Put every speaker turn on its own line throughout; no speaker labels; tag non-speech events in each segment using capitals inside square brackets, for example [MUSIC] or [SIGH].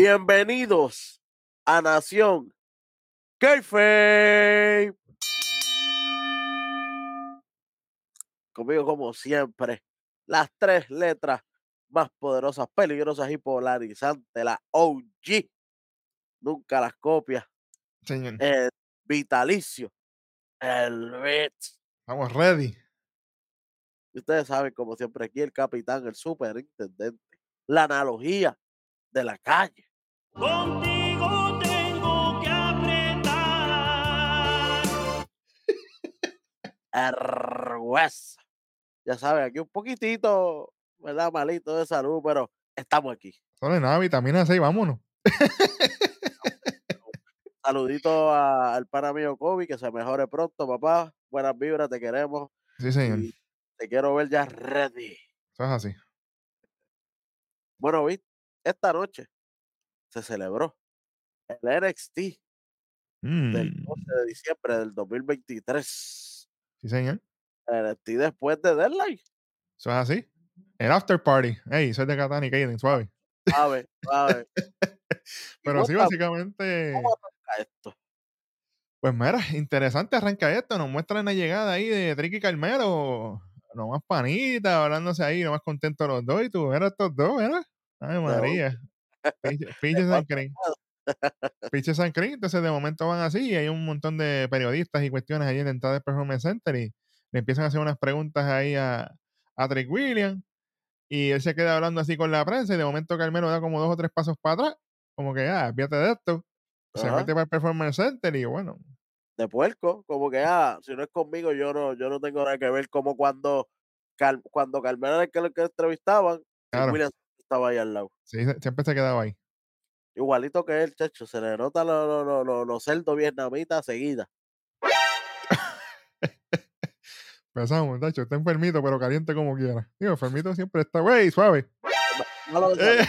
Bienvenidos a Nación Kayfabe. Conmigo, como siempre, las tres letras más poderosas, peligrosas y polarizantes, la OG. Nunca las copias.
Señor.
El vitalicio. El Ritz.
Estamos ready.
Y ustedes saben, como siempre, aquí el capitán, el superintendente, la analogía de la calle.
Contigo tengo que apretar. [LAUGHS]
Ya saben, aquí un poquitito, ¿verdad? Malito de salud, pero estamos aquí.
Solo de nada, vitamina C vámonos. [LAUGHS]
Saludito a- al pana mío Kobe, que se mejore pronto, papá. Buenas vibras, te queremos.
Sí, señor.
Y te quiero ver ya ready.
Eso es así.
Bueno, vi, esta noche se celebró el NXT del
Mm,
12 de diciembre del 2023.
Sí, señor.
El NXT después de Deadline.
Eso es así. El after party. Ey, soy de Katana y Kaden, suave.
Suave, suave. [LAUGHS]
Pero sí, básicamente.
¿Cómo arranca esto?
Pues mira, interesante arranca esto. Nos muestran la llegada ahí de Tricky Carmelo. Lo más panita, hablándose ahí, lo más contentos los dos. Y tú, mira estos dos, ¿verdad? Ay, María. [LAUGHS] Pinche San Crin. [LAUGHS] Pinche San Crin. Entonces, de momento van así. Y hay un montón de periodistas y cuestiones ahí en la entrada del Performance Center. Y le empiezan a hacer unas preguntas ahí a, a Trick Williams. Y él se queda hablando así con la prensa. Y de momento Carmelo da como dos o tres pasos para atrás. Como que, ah, fíjate de esto. Se
Ajá.
mete para el Performance Center. Y bueno,
de puerco, como que ah, si no es conmigo, yo no, yo no tengo nada que ver, como cuando Car- cuando Carmelo era el que, que entrevistaban,
Claro.
Williams estaba ahí al lado.
sí, siempre se quedaba ahí.
Igualito que él, chacho, se le nota los lo, lo, lo- los cerdos vietnamitas seguida. [LAUGHS]
Pensamos, muchacho, está enfermito, pero caliente como quiera. Digo, enfermito siempre está, güey, suave.
No lo
Eh.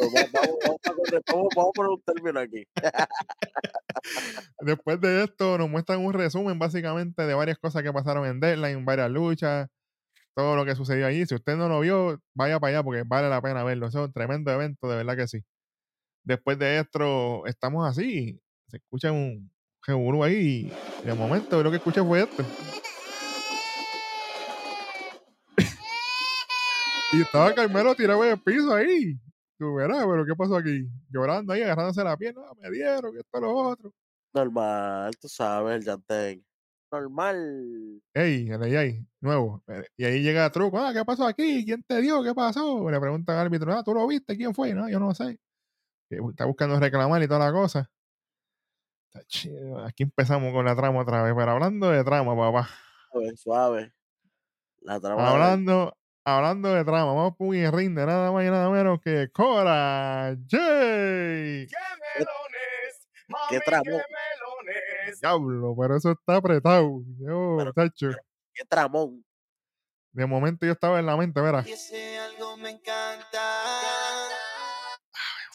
vamos- vamos a poner un término aquí. [LAUGHS]
Después de esto, nos muestran un resumen básicamente de varias cosas que pasaron en Deadline, varias luchas, todo lo que sucedió allí. Si usted no lo vio, vaya para allá porque vale la pena verlo. Es un tremendo evento, de verdad que sí. Después de esto, estamos así. Se escucha un revolú ahí y de momento lo que escuché fue esto. y estaba Carmelo tirado en el piso ahí. Tú verás, pero ¿qué pasó aquí? Llorando ahí, agarrándose la pierna. "Ah, me dieron, que esto, lo otro.
Normal, tú sabes, el Yantén. Normal.
Ey, el ahí, nuevo. Eh, Y ahí llega Truco. Ah, ¿qué pasó aquí? ¿Quién te dio? ¿Qué pasó? Le preguntan al árbitro. Ah, ¿tú lo viste? ¿Quién fue? No, yo no sé. Está buscando reclamar y toda la cosa. Está chido. Aquí empezamos con la trama otra vez. Pero hablando de trama, papá.
Suave, suave. La trama de-
Hablando, hablando de trama. Vamos por un ring de nada más y nada menos que Cora J.
¡Qué melones!
Qué tramo.
Melones!
Diablo, pero eso está apretado. Yo,
Pero- qué tramón.
De momento yo estaba en la mente, verás.
Algo me encanta.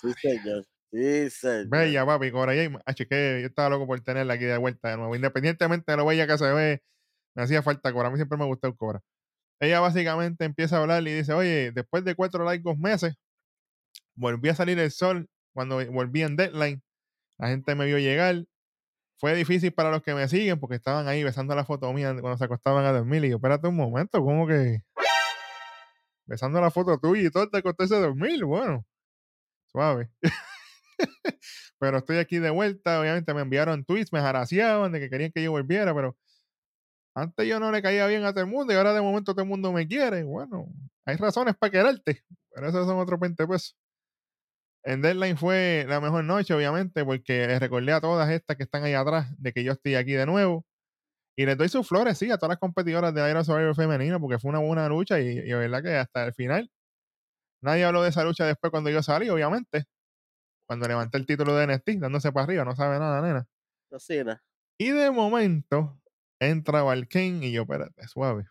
Sí, señor. Sí, señor.
Bella, papi, Cora Jade. Ah, que yo estaba loco por tenerla aquí de vuelta de nuevo. Independientemente de lo bella que se ve, me hacía falta Cora. A mí siempre me gustó el Cora. Ella básicamente empieza a hablar y dice, oye, después de cuatro largos meses, volví a salir el sol cuando volví en Deadline. La gente me vio llegar. Fue difícil para los que me siguen porque estaban ahí besando la foto mía cuando se acostaban a dormir. Y yo, espérate un momento, ¿cómo que? Besando la foto tuya y todo te acostarse a dormir. Bueno, suave. [LAUGHS] pero estoy aquí de vuelta. Obviamente me enviaron tweets, me jaraseaban de que querían que yo volviera, pero antes yo no le caía bien a todo el mundo y ahora de momento todo el mundo me quiere. Bueno, hay razones para quererte, pero esos son otros 20 pesos. En Deadline fue la mejor noche, obviamente, porque les recordé a todas estas que están ahí atrás de que yo estoy aquí de nuevo. Y les doy sus flores, sí, a todas las competidoras de Iron Survivor femenino, porque fue una buena lucha y, y de verdad que hasta el final nadie habló de esa lucha después cuando yo salí, obviamente. Cuando levanté el título de NXT, dándose para arriba, no sabe nada, nena.
¿no?
Y de momento entra Valken y yo, espérate, suave.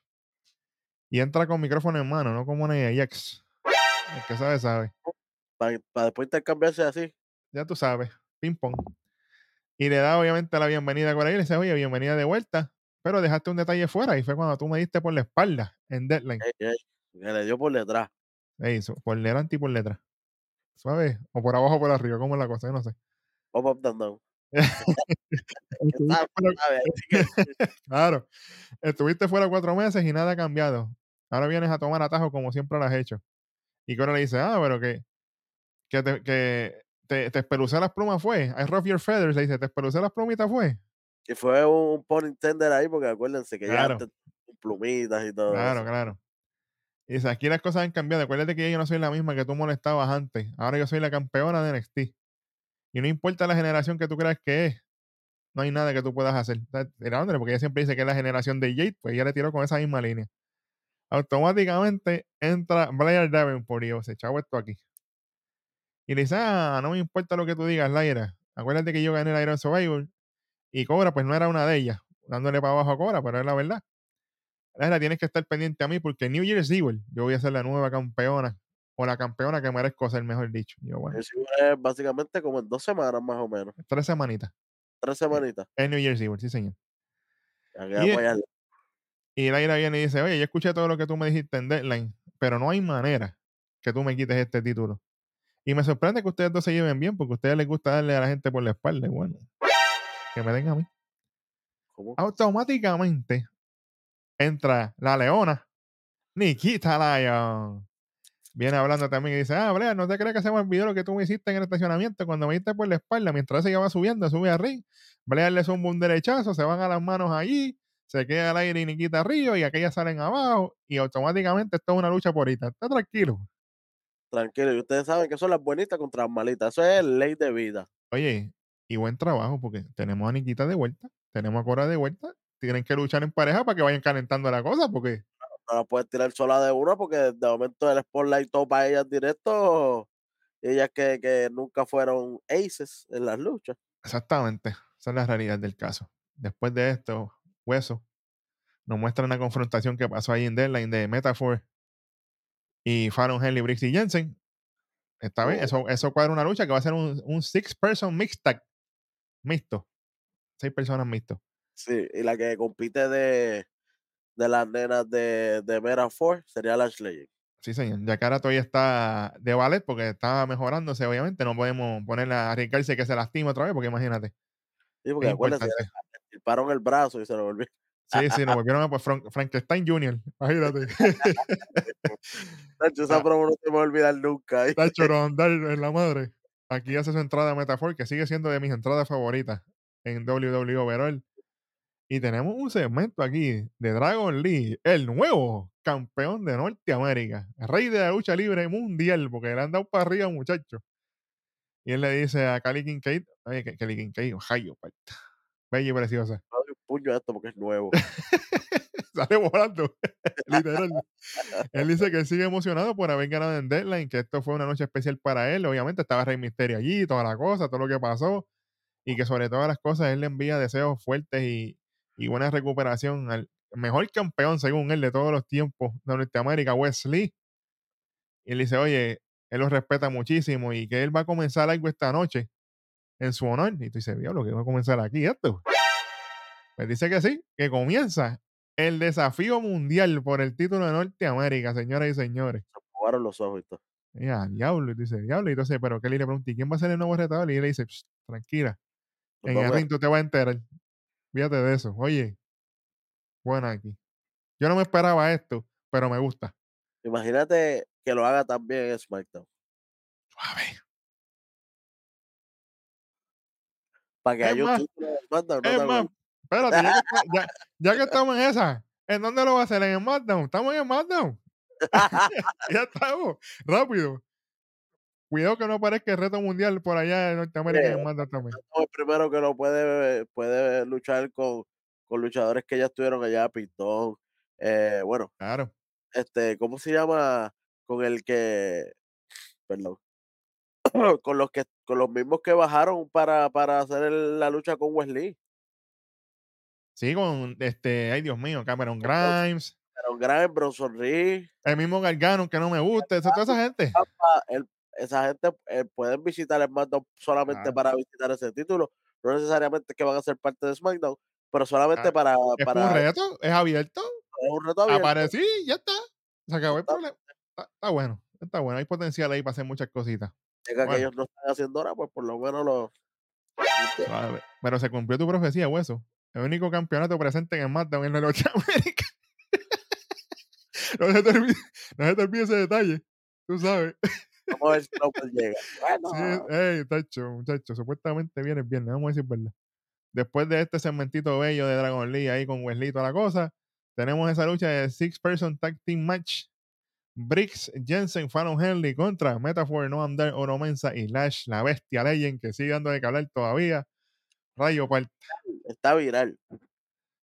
Y entra con micrófono en mano, no como una Ajax. El que sabe, sabe.
Para después intercambiarse así.
Ya tú sabes, ping pong. Y le da obviamente la bienvenida ahí. Le dice, oye, bienvenida de vuelta. Pero dejaste un detalle fuera y fue cuando tú me diste por la espalda en Deadline.
Ey, ey, que le dio por detrás.
Ey, por delante y por letra. ¿Sabes? O por abajo o por arriba, ¿cómo es la cosa? Yo no sé.
Up, up, down, down. [LAUGHS] [LAUGHS]
Claro. Estuviste fuera cuatro meses y nada ha cambiado. Ahora vienes a tomar atajo como siempre lo has hecho. Y Cora le dice, ah, pero que, que, te, que te, te las plumas fue. I rough your feathers. Le dice, te espelucé las plumitas fue.
que fue un pun intended ahí, porque acuérdense que
Claro.
ya antes plumitas y todo
Claro,
eso.
claro. Y dice, aquí las cosas han cambiado. Acuérdate que yo no soy la misma que tú molestabas antes. Ahora yo soy la campeona de NXT. Y no importa la generación que tú creas que es, no hay nada que tú puedas hacer. Está tirándole, Porque ella siempre dice que es la generación de Jade, pues ella le tiró con esa misma línea. Automáticamente entra Blair Davenport y yo, se chavo esto aquí. Y le dice, ah, no me importa lo que tú digas, Lyra. Acuérdate que yo gané el Iron Survivor. Y Cobra, pues no era una de ellas, dándole para abajo a Cobra, pero es la verdad. Lyra, tienes que estar pendiente a mí porque New Year's Evil, yo voy a ser la nueva campeona. O la campeona que merezco ser, mejor dicho. Yo, bueno,
es básicamente como en dos semanas más o menos.
tres semanitas.
Tres semanitas.
Es New Year's Evil, sí, señor. Y-. Y Lyra viene y dice, oye, yo escuché todo lo que tú me dijiste en Deadline, pero no hay manera que tú me quites este título. Y me sorprende que ustedes dos se lleven bien, porque a ustedes les gusta darle a la gente por la espalda. Bueno, que me den a mí.
¿Cómo?
Automáticamente entra la leona, Nikita Lyon. Viene hablando también y dice, ah, Blair, no te crees que se me olvidó lo que tú me hiciste en el estacionamiento cuando me diste por la espalda mientras ella va subiendo, sube a ring. Blair le zumba un derechazo, se van a las manos allí, se queda al aire y Nikita arriba y aquellas salen abajo y automáticamente esto es una lucha por ahorita. Está tranquilo.
Tranquilo. Y ustedes saben que son las buenitas contra las malitas. Eso es ley de vida.
Oye, y buen trabajo porque tenemos a Nikita de vuelta, tenemos a Cora de vuelta. Tienen que luchar en pareja para que vayan calentando la cosa porque
No la puedes tirar sola de una porque de momento el spotlight todo para ellas directo. Ellas que, que nunca fueron aces en las luchas.
Exactamente, esa es la realidad del caso. Después de esto, Hueso nos muestra una confrontación que pasó ahí en Deadline de Metaphor y Fallon Henley, Briggs y Jensen. Esta vez,
Oh.
eso, eso cuadra una lucha que va a ser un, un six-person mixed tag. Mixto. Seis personas mixto.
Sí, y la que compite de, de las nenas de, de Mera Four sería la Legend.
Sí, señor. Ya que ahora todavía está de ballet porque está mejorándose, obviamente. No podemos ponerla a arriesgarse que se lastime otra vez, porque imagínate.
Sí, porque
importante.
le tilparon el brazo y se lo volvió.
Sí, sí, nos volvieron a pues, Fran- Frankenstein Jr. Imagínate. [LAUGHS]
Nacho, esa
Ah.
promo no se me va a olvidar nunca.
Tacho, no andar en la madre. Aquí hace su entrada Metafor, que sigue siendo de mis entradas favoritas en WWE Overall. Y tenemos un segmento aquí de Dragon Lee, el nuevo campeón de Norteamérica, rey de la lucha libre mundial, porque le han dado para arriba, muchacho. Y él le dice a Cali Kincaid, oye, Cali Kincaid, Ohio, parta. bella y preciosa.
Puño esto porque es nuevo. [LAUGHS]
Sale volando, [LAUGHS] literal. Él dice que sigue emocionado por haber ganado en Deadline, que esto fue una noche especial para él. Obviamente estaba Rey Misterio allí, toda la cosa, todo lo que pasó. Y que sobre todas las cosas él le envía deseos fuertes y, y buena recuperación al mejor campeón, según él, de todos los tiempos de Norteamérica, Wesley. Y él dice, oye, él lo respeta muchísimo y que él va a comenzar algo esta noche en su honor. Y tú dices, lo que va a comenzar aquí esto. Pues dice que sí, que comienza el desafío mundial por el título de Norteamérica, señoras y señores.
Se jugaron los ojos y todo.
Ya, diablo, y dice, diablo. Y entonces, pero Kelly le pregunta, ¿y quién va a ser el nuevo retador? Y él le dice, "Psst, tranquila, en el ring tú te vas a enterar. Fíjate de eso. Oye, bueno aquí. Yo no me esperaba esto, pero me gusta.
Imagínate que lo haga también en SmackDown.
Suave.
Para que
Es
haya un título de SmackDown. ¿no
Es más? Espérate, ya que, [LAUGHS] ya- ya que estamos en esa, ¿en dónde lo va a hacer? ¿En el SmackDown? ¿Estamos en el SmackDown? [LAUGHS] ya estamos, rápido. Cuidado que no aparezca el reto mundial por allá en Norteamérica en el
Sí,
SmackDown también.
No, el primero que lo puede, puede luchar con, con luchadores que ya estuvieron allá, Pintón. Eh, bueno,
Claro.
este, ¿cómo se llama? Con el que, perdón, [CLEARS THROAT] con los que, con los mismos que bajaron para, para hacer el- la lucha con Wesley.
Sí, con este, ay Dios mío, Cameron Grimes,
Aaron Grimes, Bronson Reed,
el mismo Gargano que no me gusta, esa- toda esa gente.
El- esa gente eh, pueden visitar el SmackDown solamente para visitar ese título. No necesariamente que van a ser parte de SmackDown, pero solamente
Ah,
para,
Es
para
un reto, es abierto,
es un reto abierto.
aparecí, ya está. Se acabó el
Está-
problema. Está, está bueno, está bueno, hay potencial ahí para hacer muchas cositas.
Llega que
Bueno.
ellos no están haciendo nada, pues por lo menos lo.
Pero se cumplió tu profecía, hueso. El único campeonato presente en el SmackDown en la lucha América. no, se te olvide, no se te olvide ese detalle. Tú sabes.
Vamos a ver si Roman llega. Bueno,
Sí, ey, tacho, muchacho, supuestamente viene el viernes, vamos a decir verdad. Después de este segmentito bello de Dragon Lee ahí con Wesley y toda la cosa, tenemos esa lucha de Six Person Tag Team Match. Briggs, Jensen, Fallon Henley contra Metaphor, Noam Dar, Oro Mensa y Lash, la bestia Legend, que sigue dando de que hablar todavía. Rayo par
está viral.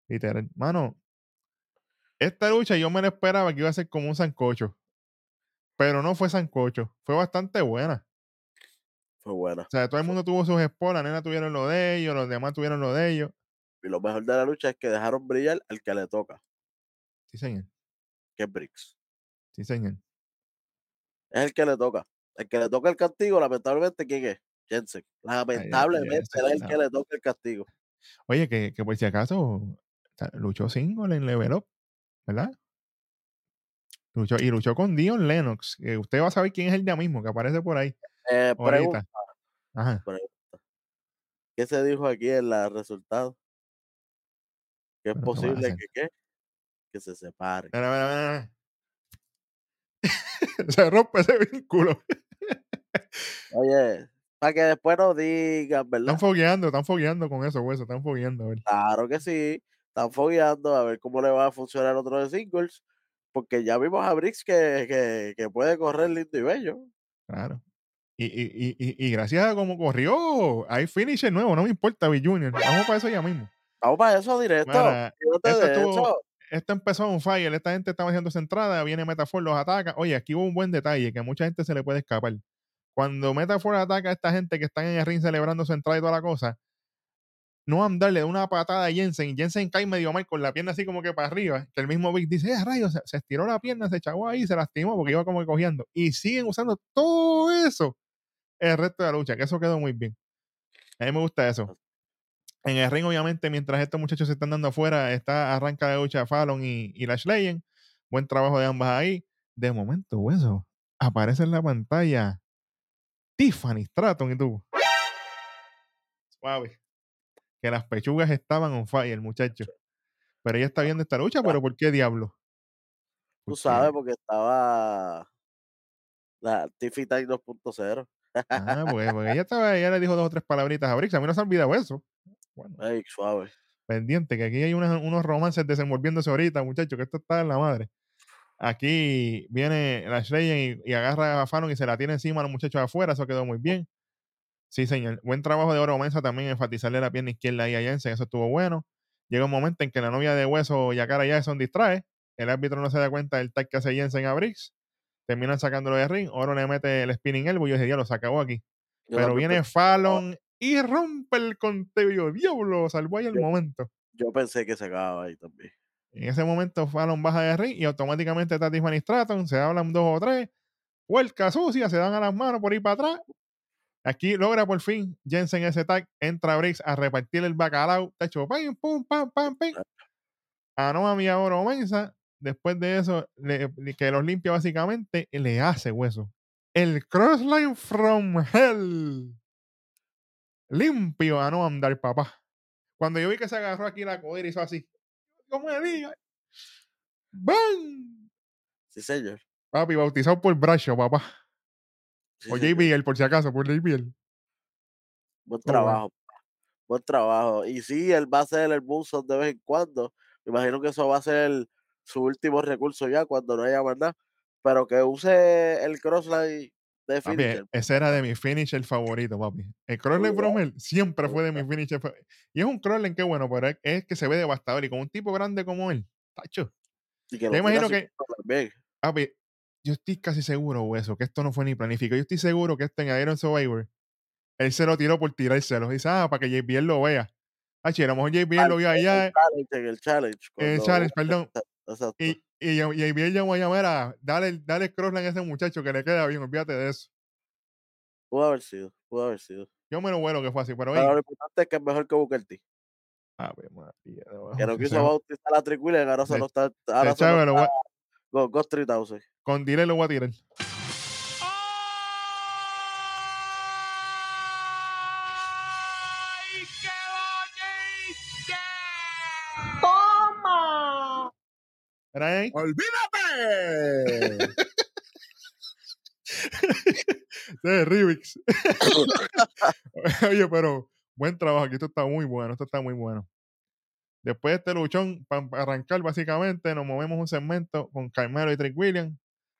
literal. Mano, esta lucha yo me la esperaba que iba a ser como un sancocho. Pero no fue sancocho. Fue bastante buena.
Fue buena.
O sea, todo el mundo tuvo sus spots, la nena tuvieron lo de ellos, los demás tuvieron lo de ellos.
Y lo mejor de la lucha es que dejaron brillar al que le toca,
Sí, señor.
que es Briggs.
Sí, señor.
Es el que le toca. El que le toca el castigo, lamentablemente, ¿quién es? Jensen. Lamentablemente,
Jensen,
él es el que le toca el castigo.
Oye, que, que por si acaso luchó single en Level Up, ¿verdad? Luchó, y luchó con Dion Lennox. que usted va a saber quién es el ya mismo que aparece por ahí.
Eh, pregunta.
Ajá.
¿qué se dijo aquí en los resultados? Es
¿qué a
posible que, ¿qué? que se
mira, mira, mira. Se rompe ese vínculo.
Oye, para que después nos digan, ¿verdad?
Están fogueando, están fogueando con eso, hueso. Están fogueando. a ver.
Claro que sí. Están fogueando a ver cómo le va a funcionar otro de singles. Porque ya vimos a Briggs que, que, que puede correr lindo y bello.
Claro. Y, y, y, y, gracias a cómo corrió, hay finisher nuevo, no me importa, B Junior. Vamos para eso ya mismo.
Vamos para eso directo. Fíjate
esto estuvo-. Esto empezó un fire, esta gente estaba haciendo su entrada, viene Metafor, los ataca. Oye, aquí hubo un buen detalle que a mucha gente se le puede escapar. Cuando Metafor ataca a esta gente que están en el ring celebrando su entrada y toda la cosa, no darle de una patada a Jensen Jensen cae medio mal con la pierna así como que para arriba, que el mismo Vic dice, eh, rayos, se, se estiró la pierna, se echó ahí, se lastimó porque iba como que cogiendo. Y siguen usando todo eso el resto de la lucha, que eso quedó muy bien. A mí me gusta eso. En el ring, obviamente, mientras estos muchachos se están dando afuera, está arranca la lucha Fallon y, y Lash Legend. Buen trabajo de ambas ahí. De momento, hueso, aparece en la pantalla Tiffany Stratton y tú. Suave. Que las pechugas estaban on fire, muchacho. Pero ella está viendo esta lucha, pero ¿por qué diablo?
Tú sabes, porque estaba la Tiffy Time 2.0.
Ah, [LAUGHS] porque, porque ella estaba, ella le dijo dos o tres palabritas a Brix. A mí no se ha olvidado eso. Bueno,
Ey, suave.
pendiente, que aquí hay unas- unos romances desenvolviéndose ahorita, muchachos, que esto está en la madre. Aquí viene la Legend y, y agarra a Fallon y se la tiene encima a los muchachos afuera, eso quedó muy bien. Sí, señor. Buen trabajo de Oro Mensa también, enfatizarle la pierna izquierda ahí a Jensen, eso estuvo bueno. Llega un momento en que la novia de Hueso, Yakara Jackson, distrae. El árbitro no se da cuenta del tag que hace Jensen a Briggs. Terminan sacándolo de ring. Oro le mete el spinning elbow y yo dije, diablo, se acabó aquí.
Yo
Pero viene Fallon y rompe el conteo. Diablo, salvó ahí el
Yo-
momento.
Yo pensé que se acababa ahí también.
En ese momento Fallon baja de ring y automáticamente está Tiffany Stratton, se hablan dos o tres, huelca sucia, se dan a las manos por ir para atrás. Aquí logra por fin Jensen ese tag, entra Briggs a repartir el bacalao, te hecho pam, pum, pam, pam, pam. A Noam y a Oro Mensa, después de eso, le- que los limpia básicamente, le hace hueso. El crossline from hell. Limpio a Noam Dar, papá. Cuando yo vi que se agarró aquí la codera y hizo así. ¿Cómo me diga? ¡Bam!
Sí, señor.
Papi, bautizado por Bracho, papá.
Sí,
O
señor.
JBL, por si acaso, por JBL.
Buen
Muy bueno.
trabajo. Buen trabajo. Y sí, él va a hacer el moonsault de vez en cuando. Me imagino que eso va a ser su último recurso ya cuando no haya más nada. Pero que use el crossline de
Papi, ese era de mi finisher favorito, papi. El crossline from hell siempre fue de mi finisher favorito. Y es un crossline que bueno, pero es, es que se ve devastador. Y con un tipo grande como él, tacho.
Y que
yo imagino que-. Papi, yo estoy casi seguro, eso, que esto no fue ni planificado. Yo estoy seguro que este en Iron Survivor, él se lo tiró por tirárselo. Dice, ah, para que JBL lo vea. Ah, a lo mejor JBL lo vio allá.
el challenge, en el challenge.
En el challenge, [LAUGHS] perdón.
Exacto.
Y, y, y JBL llamó a llamar a dale, dale crossline a ese muchacho que le queda bien, olvídate de eso.
Pudo haber sido, pudo haber sido.
Yo me lo vuelo que fue así, pero
Pero lo importante es que es mejor que Booker T.
Ave María, no,
Que no [LAUGHS] quiso bautizar a Triquillen, ahora
de-
solo está, ahora solo está con Ghost 3000.
con delay lo voy a tirar. Era ahí.
¡Olvídate! [LAUGHS]
de Rivix. [LAUGHS] Oye, pero buen trabajo. Aquí esto está muy bueno. Esto está muy bueno. Después de este luchón, para arrancar, básicamente, nos movemos un segmento con Carmelo y Trick Williams,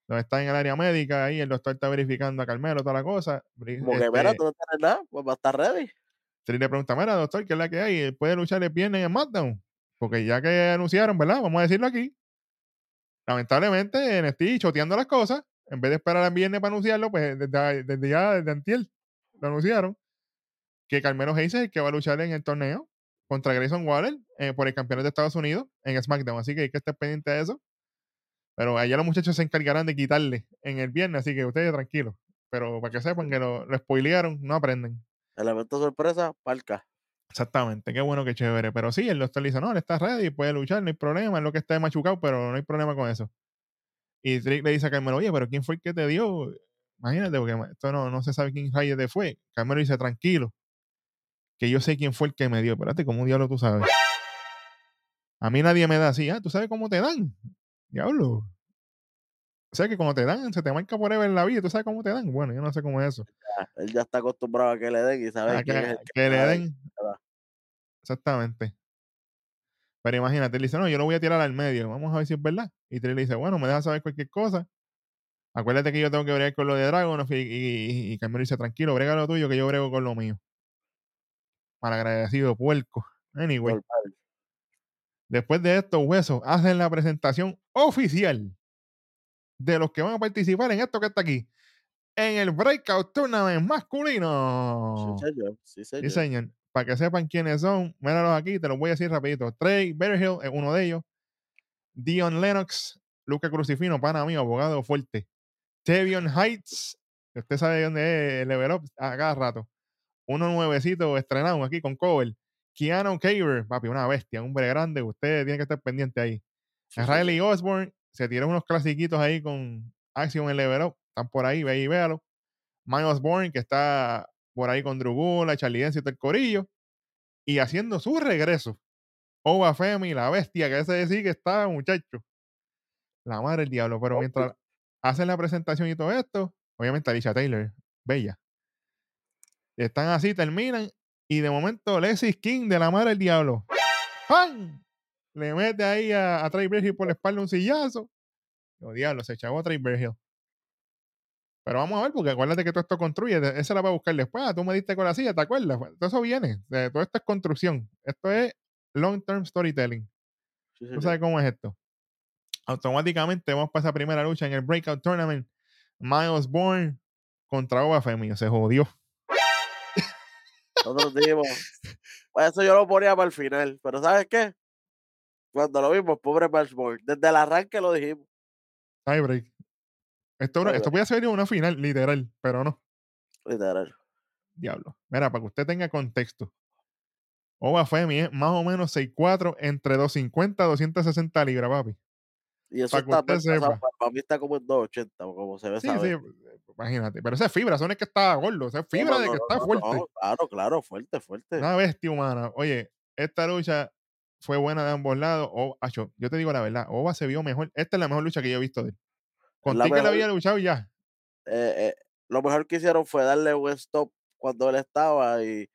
donde está en el área médica. Ahí el doctor está verificando a Carmelo, toda la cosa.
Como que,
este,
mira, tú no tienes nada, pues va a estar ready.
Trick le pregunta: Mira, doctor, ¿qué es la que hay? ¿Él ¿Puede luchar el viernes en SmackDown? Porque ya que anunciaron, ¿verdad? Vamos a decirlo aquí. Lamentablemente, NXT choteando las cosas. En vez de esperar al viernes para anunciarlo, pues desde, desde ya, desde antier, lo anunciaron. Que Carmelo Hayes es el que va a luchar en el torneo contra Grayson Waller eh, por el campeonato de Estados Unidos en SmackDown. Así que hay que estar pendiente de eso. Pero allá los muchachos se encargarán de quitarle en el viernes, así que ustedes tranquilos. Pero para que sepan que lo, lo spoilearon, no aprenden.
El evento sorpresa, palca.
Exactamente, qué bueno, qué chévere. Pero sí, el doctor le dice, no, él está ready, puede luchar, no hay problema, es lo que está machucado, pero no hay problema con eso. Y Trick le dice a Carmelo, oye, pero ¿quién fue el que te dio? Imagínate, porque esto no, no se sabe quién rayos te fue. Carmelo dice, tranquilo, que yo sé quién fue el que me dio. Espérate, ¿cómo diablo tú sabes? A mí nadie me da así, ah, ¿tú sabes cómo te dan? Diablo. O sea que cuando te dan, se te marca por en la vida, ¿tú sabes cómo te dan? Bueno, yo no sé cómo es eso.
Ya, Él ya está acostumbrado a que le den y sabe quién es
que,
el
que le den. Exactamente. Pero imagínate, él dice, no, yo lo voy a tirar al medio, vamos a ver si es verdad. Y Trill le dice, bueno, me dejas saber cualquier cosa. Acuérdate que yo tengo que bregar con lo de Dragon. Y, y, y Carmelo dice, tranquilo, brega lo tuyo, que yo brego con lo mío. Malagradecido, puerco. Anyway, después de esto, Huesos hacen la presentación oficial de los que van a participar en esto que está aquí. En el Breakout Tournament masculino.
Sí, señor. Sí, señor.
Sí, señor. Para que sepan quiénes son, míralos aquí, te los voy a decir rapidito. Trey Berhill es uno de ellos. Dion Lennox, Luca Crucifino, pana mío, abogado fuerte. Tevion Heights, que usted sabe de dónde es el level up a cada rato. Uno nuevecito estrenado aquí con cover. Keanu Caver, papi, una bestia, un hombre grande, usted tiene que estar pendiente ahí.
Sí,
Riley. Osborne se tiró unos clasiquitos ahí con Action en Level Up. Están por ahí, ve ahí, véalo. Mike Osborne, que está por ahí con Drew Gulak, Charlie Dance y todo el corillo. Y haciendo su regreso. Oba Femi, la bestia, que ese sí que está, muchacho. La madre del diablo. Pero mientras hacen la presentación y todo esto, obviamente Alicia Taylor, bella. Están así, terminan. Y de momento, Leslie King de la madre del diablo. ¡Pam! Le mete ahí a, a Trey por la espalda un sillazo. Oh, diablo, se echó a Trey. Pero vamos a ver, porque acuérdate que todo esto construye. Esa la va a buscar después. Ah, tú me diste con la silla, ¿te acuerdas? Pues, Todo eso viene. todo esto es construcción. Esto es long-term storytelling.
Sí,
¿Tú sabes cómo es esto? Automáticamente vamos para esa primera lucha en el Breakout Tournament. Miles Bourne contra Oba Femi. Se jodió.
Nosotros dijimos, pues eso yo lo ponía para el final, pero ¿sabes qué? Cuando lo vimos, pobre Marshmore, desde el arranque lo dijimos.
Tiebreak. Esto,
Tiebreak.
esto podía ser una final, literal, pero no.
Literal.
Diablo. Mira, para que usted tenga contexto. Oba Femi es más o menos 6'4 entre 250 y 260 libras, papi.
Y eso
Pa' que
está,
usted sepa.
pa- para mí está como en 280, como se ve
Sí,
saber.
sí, imagínate. Pero esa es fibra, eso no es que está gordo, esa es fibra
no,
de
no,
que
no,
está fuerte.
claro, claro, fuerte, fuerte.
Una bestia humana. Oye, esta lucha fue buena de ambos lados. Acho, yo te digo la verdad, Oba se vio mejor. Esta es la mejor lucha que yo he visto de él. Con
la
ti que
mejor.
había luchado y ya.
Eh, eh, lo mejor que hicieron fue darle un stop cuando él estaba y,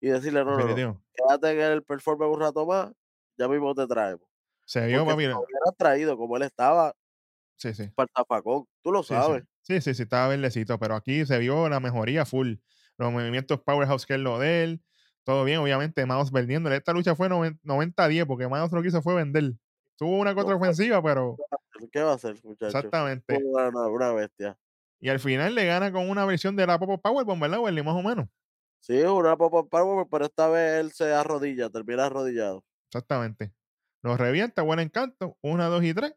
y decirle, no, no, no, quédate en el performance un rato más, ya mismo te traemos.
Se vio, papi.
si lo traído como él estaba,
Sí, sí.
para tapacón, tú lo sabes.
sí. sí, sí, sí, estaba verdecito, pero aquí se vio la mejoría full. Los movimientos powerhouse que es lo de él, todo bien, obviamente, Mouse vendiendo. Esta lucha fue noven- 90-10 porque Mouse lo que hizo fue vender. Tuvo una contraofensiva, pero
¿Qué va a hacer, muchacho?
exactamente.
Una, bestia.
Y al final le gana con una versión de la Pop Powerbomb, ¿verdad, Welly? Más o menos.
Sí, una pop power, pero esta vez él se arrodilla, termina arrodillado.
Exactamente. Los revienta, buen encanto. Una, dos y tres.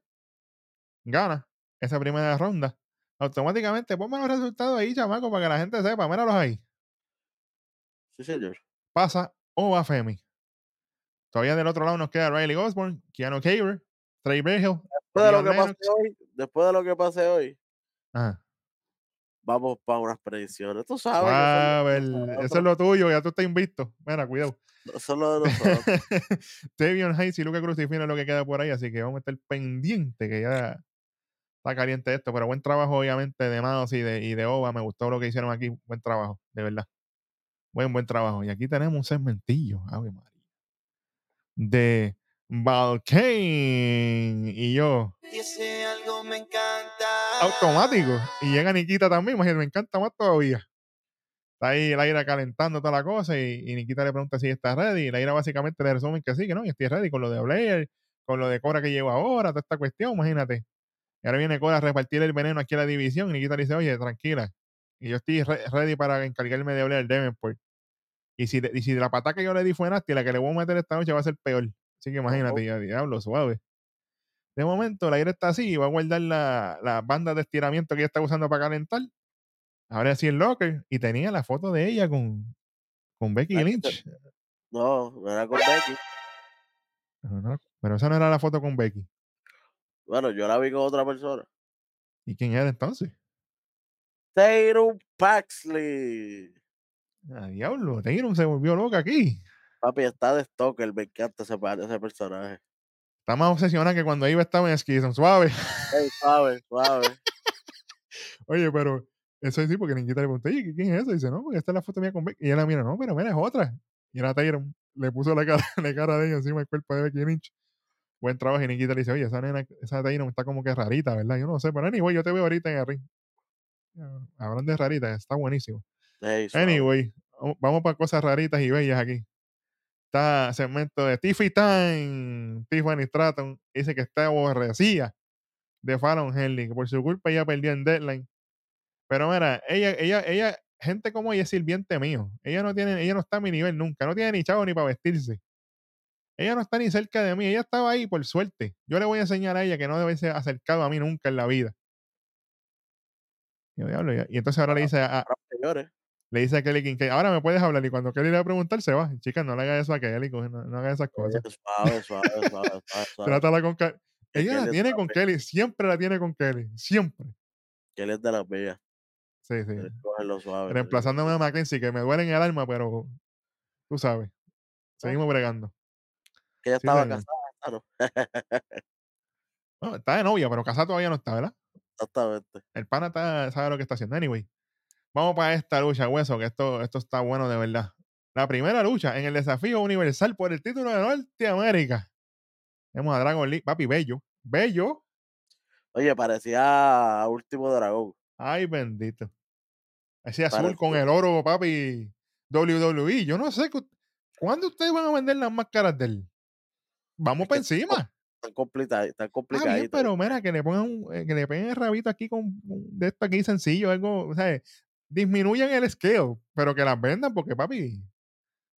Gana esa primera ronda. Automáticamente, ponme los resultados ahí, chamaco, para que la gente sepa. Míralos ahí.
Sí, señor.
Pasa Oba Femi. Todavía del otro lado nos queda Riley Osborne, Keanu Caver, Trey Berhill.
Después de lo que pase hoy, después de lo que pase hoy,
Ajá.
vamos para unas predicciones. Tú sabes
Suave,
eso es lo- eso es
tuyo, ya tú estás invicto. Mira, cuidado.
eso es lo de nosotros. [LAUGHS]
Tavion Hayes y Luca Crucifino es lo que queda por ahí, así que vamos a estar pendiente que ya está caliente esto, pero buen trabajo obviamente de Manos y de, y de Ova, me gustó lo que hicieron aquí, buen trabajo, de verdad. Buen, buen trabajo. Y aquí tenemos un segmentillo, Ave María, de Valkane y yo,
Y ese algo me encanta.
automático. Y llega Nikita también, imagínate, me encanta más todavía. Está ahí el aire calentando toda la cosa y, y Nikita le pregunta si está ready. Y la ira básicamente le resumen que sí, que no, y estoy ready con lo de Blair, con lo de Cora que llevo ahora, toda esta cuestión, imagínate. Y ahora viene Cora a repartir el veneno aquí a la división y Nikita le dice, oye, tranquila. Y yo estoy re- ready para encargarme de Blair Davenport. Y si, de- y si de la patada que yo le di fue nasty, la que le voy a meter esta noche va a ser peor. Así que imagínate, y yo, diablo, suave. De momento, el aire está así y va a guardar la, la banda de estiramiento que ella está usando para calentar. Ahora sí el locker y tenía la foto de ella con, con Becky
que
Lynch.
No, no era con Becky.
Pero, no- pero esa no era la foto con Becky.
Bueno, yo la vi con otra persona.
¿Y quién era entonces?
Tatum Paxley.
Ah, diablo, Tatum se volvió loca aquí.
Papi, está de Stoker, me encanta ese, ese personaje.
Está más obsesionada que cuando iba estaba en Skison. Suave.
Ey, suave, suave. [LAUGHS]
Oye, pero eso sí, porque Nikita le preguntó, oye, ¿quién es eso? Y dice, no, porque esta es la foto mía con Becky. Y ella mira, no, pero mira, es otra. Y era Tatum. Le puso la cara, [LAUGHS] la cara de ella encima del cuerpo de Becky Lynch. Buen trabajo. Y Nikita le dice, oye, esa nena, esa Tatum está como que rarita, ¿verdad? Yo no sé, pero anyway, yo te veo ahorita en el ring. Hablando de rarita, está buenísimo. Anyway, vamos- para cosas raritas y bellas aquí. Está segmento de Tiffy Time. Tiffany Stratton dice que está aborrecida de Fallon Henley, que por su culpa ella perdió en deadline. Pero mira, ella, ella, ella, gente como ella es sirviente mío. Ella no tiene, ella no está a mi nivel nunca, no tiene ni chavo ni para vestirse. Ella no está ni cerca de mí, ella estaba ahí por suerte. Yo le voy a enseñar a ella que no debe ser acercado a mí nunca en la vida. Y, y- entonces ahora le dice a,
señores,
le dice a Kelly Kincaid, ahora me puedes hablar. Y cuando Kelly le va a preguntar, se va. Chica, no le hagas eso a Kelly, no, no hagas esas cosas.
suave, suave, [LAUGHS] suave, suave, suave.
Trátala con Kelly. Ella la
Kelly
tiene con Kelly, siempre la tiene con Kelly, siempre.
Él es de las mías.
Sí, sí.
suave. sí.
Reemplazándome a Mackenzie, que me duele en el alma, pero tú sabes. Seguimos bregando.
Que ella
Sí,
estaba
señor.
casada, ah, no,
No, está de novia, pero casada todavía no está, ¿verdad?
exactamente.
El pana está, sabe lo que está haciendo. Anyway, vamos para esta lucha, hueso, que esto, esto está bueno de verdad. La primera lucha en el desafío universal por el título de Norteamérica. Tenemos a Dragon Lee, papi, bello, bello.
Oye, parecía Último Dragón.
Ay, bendito. Ese azul con el oro, papi. WWE. Yo no sé cu- cuándo ustedes van a vender las máscaras de él. Vamos
Es
para encima.
Tan complicado, tan
Está bien,
complicadito.
pero mira, que le pongan un- eh, que le peguen el rabito aquí con de esto aquí sencillo, algo, o sea, disminuyan el scale, pero que las vendan porque, papi,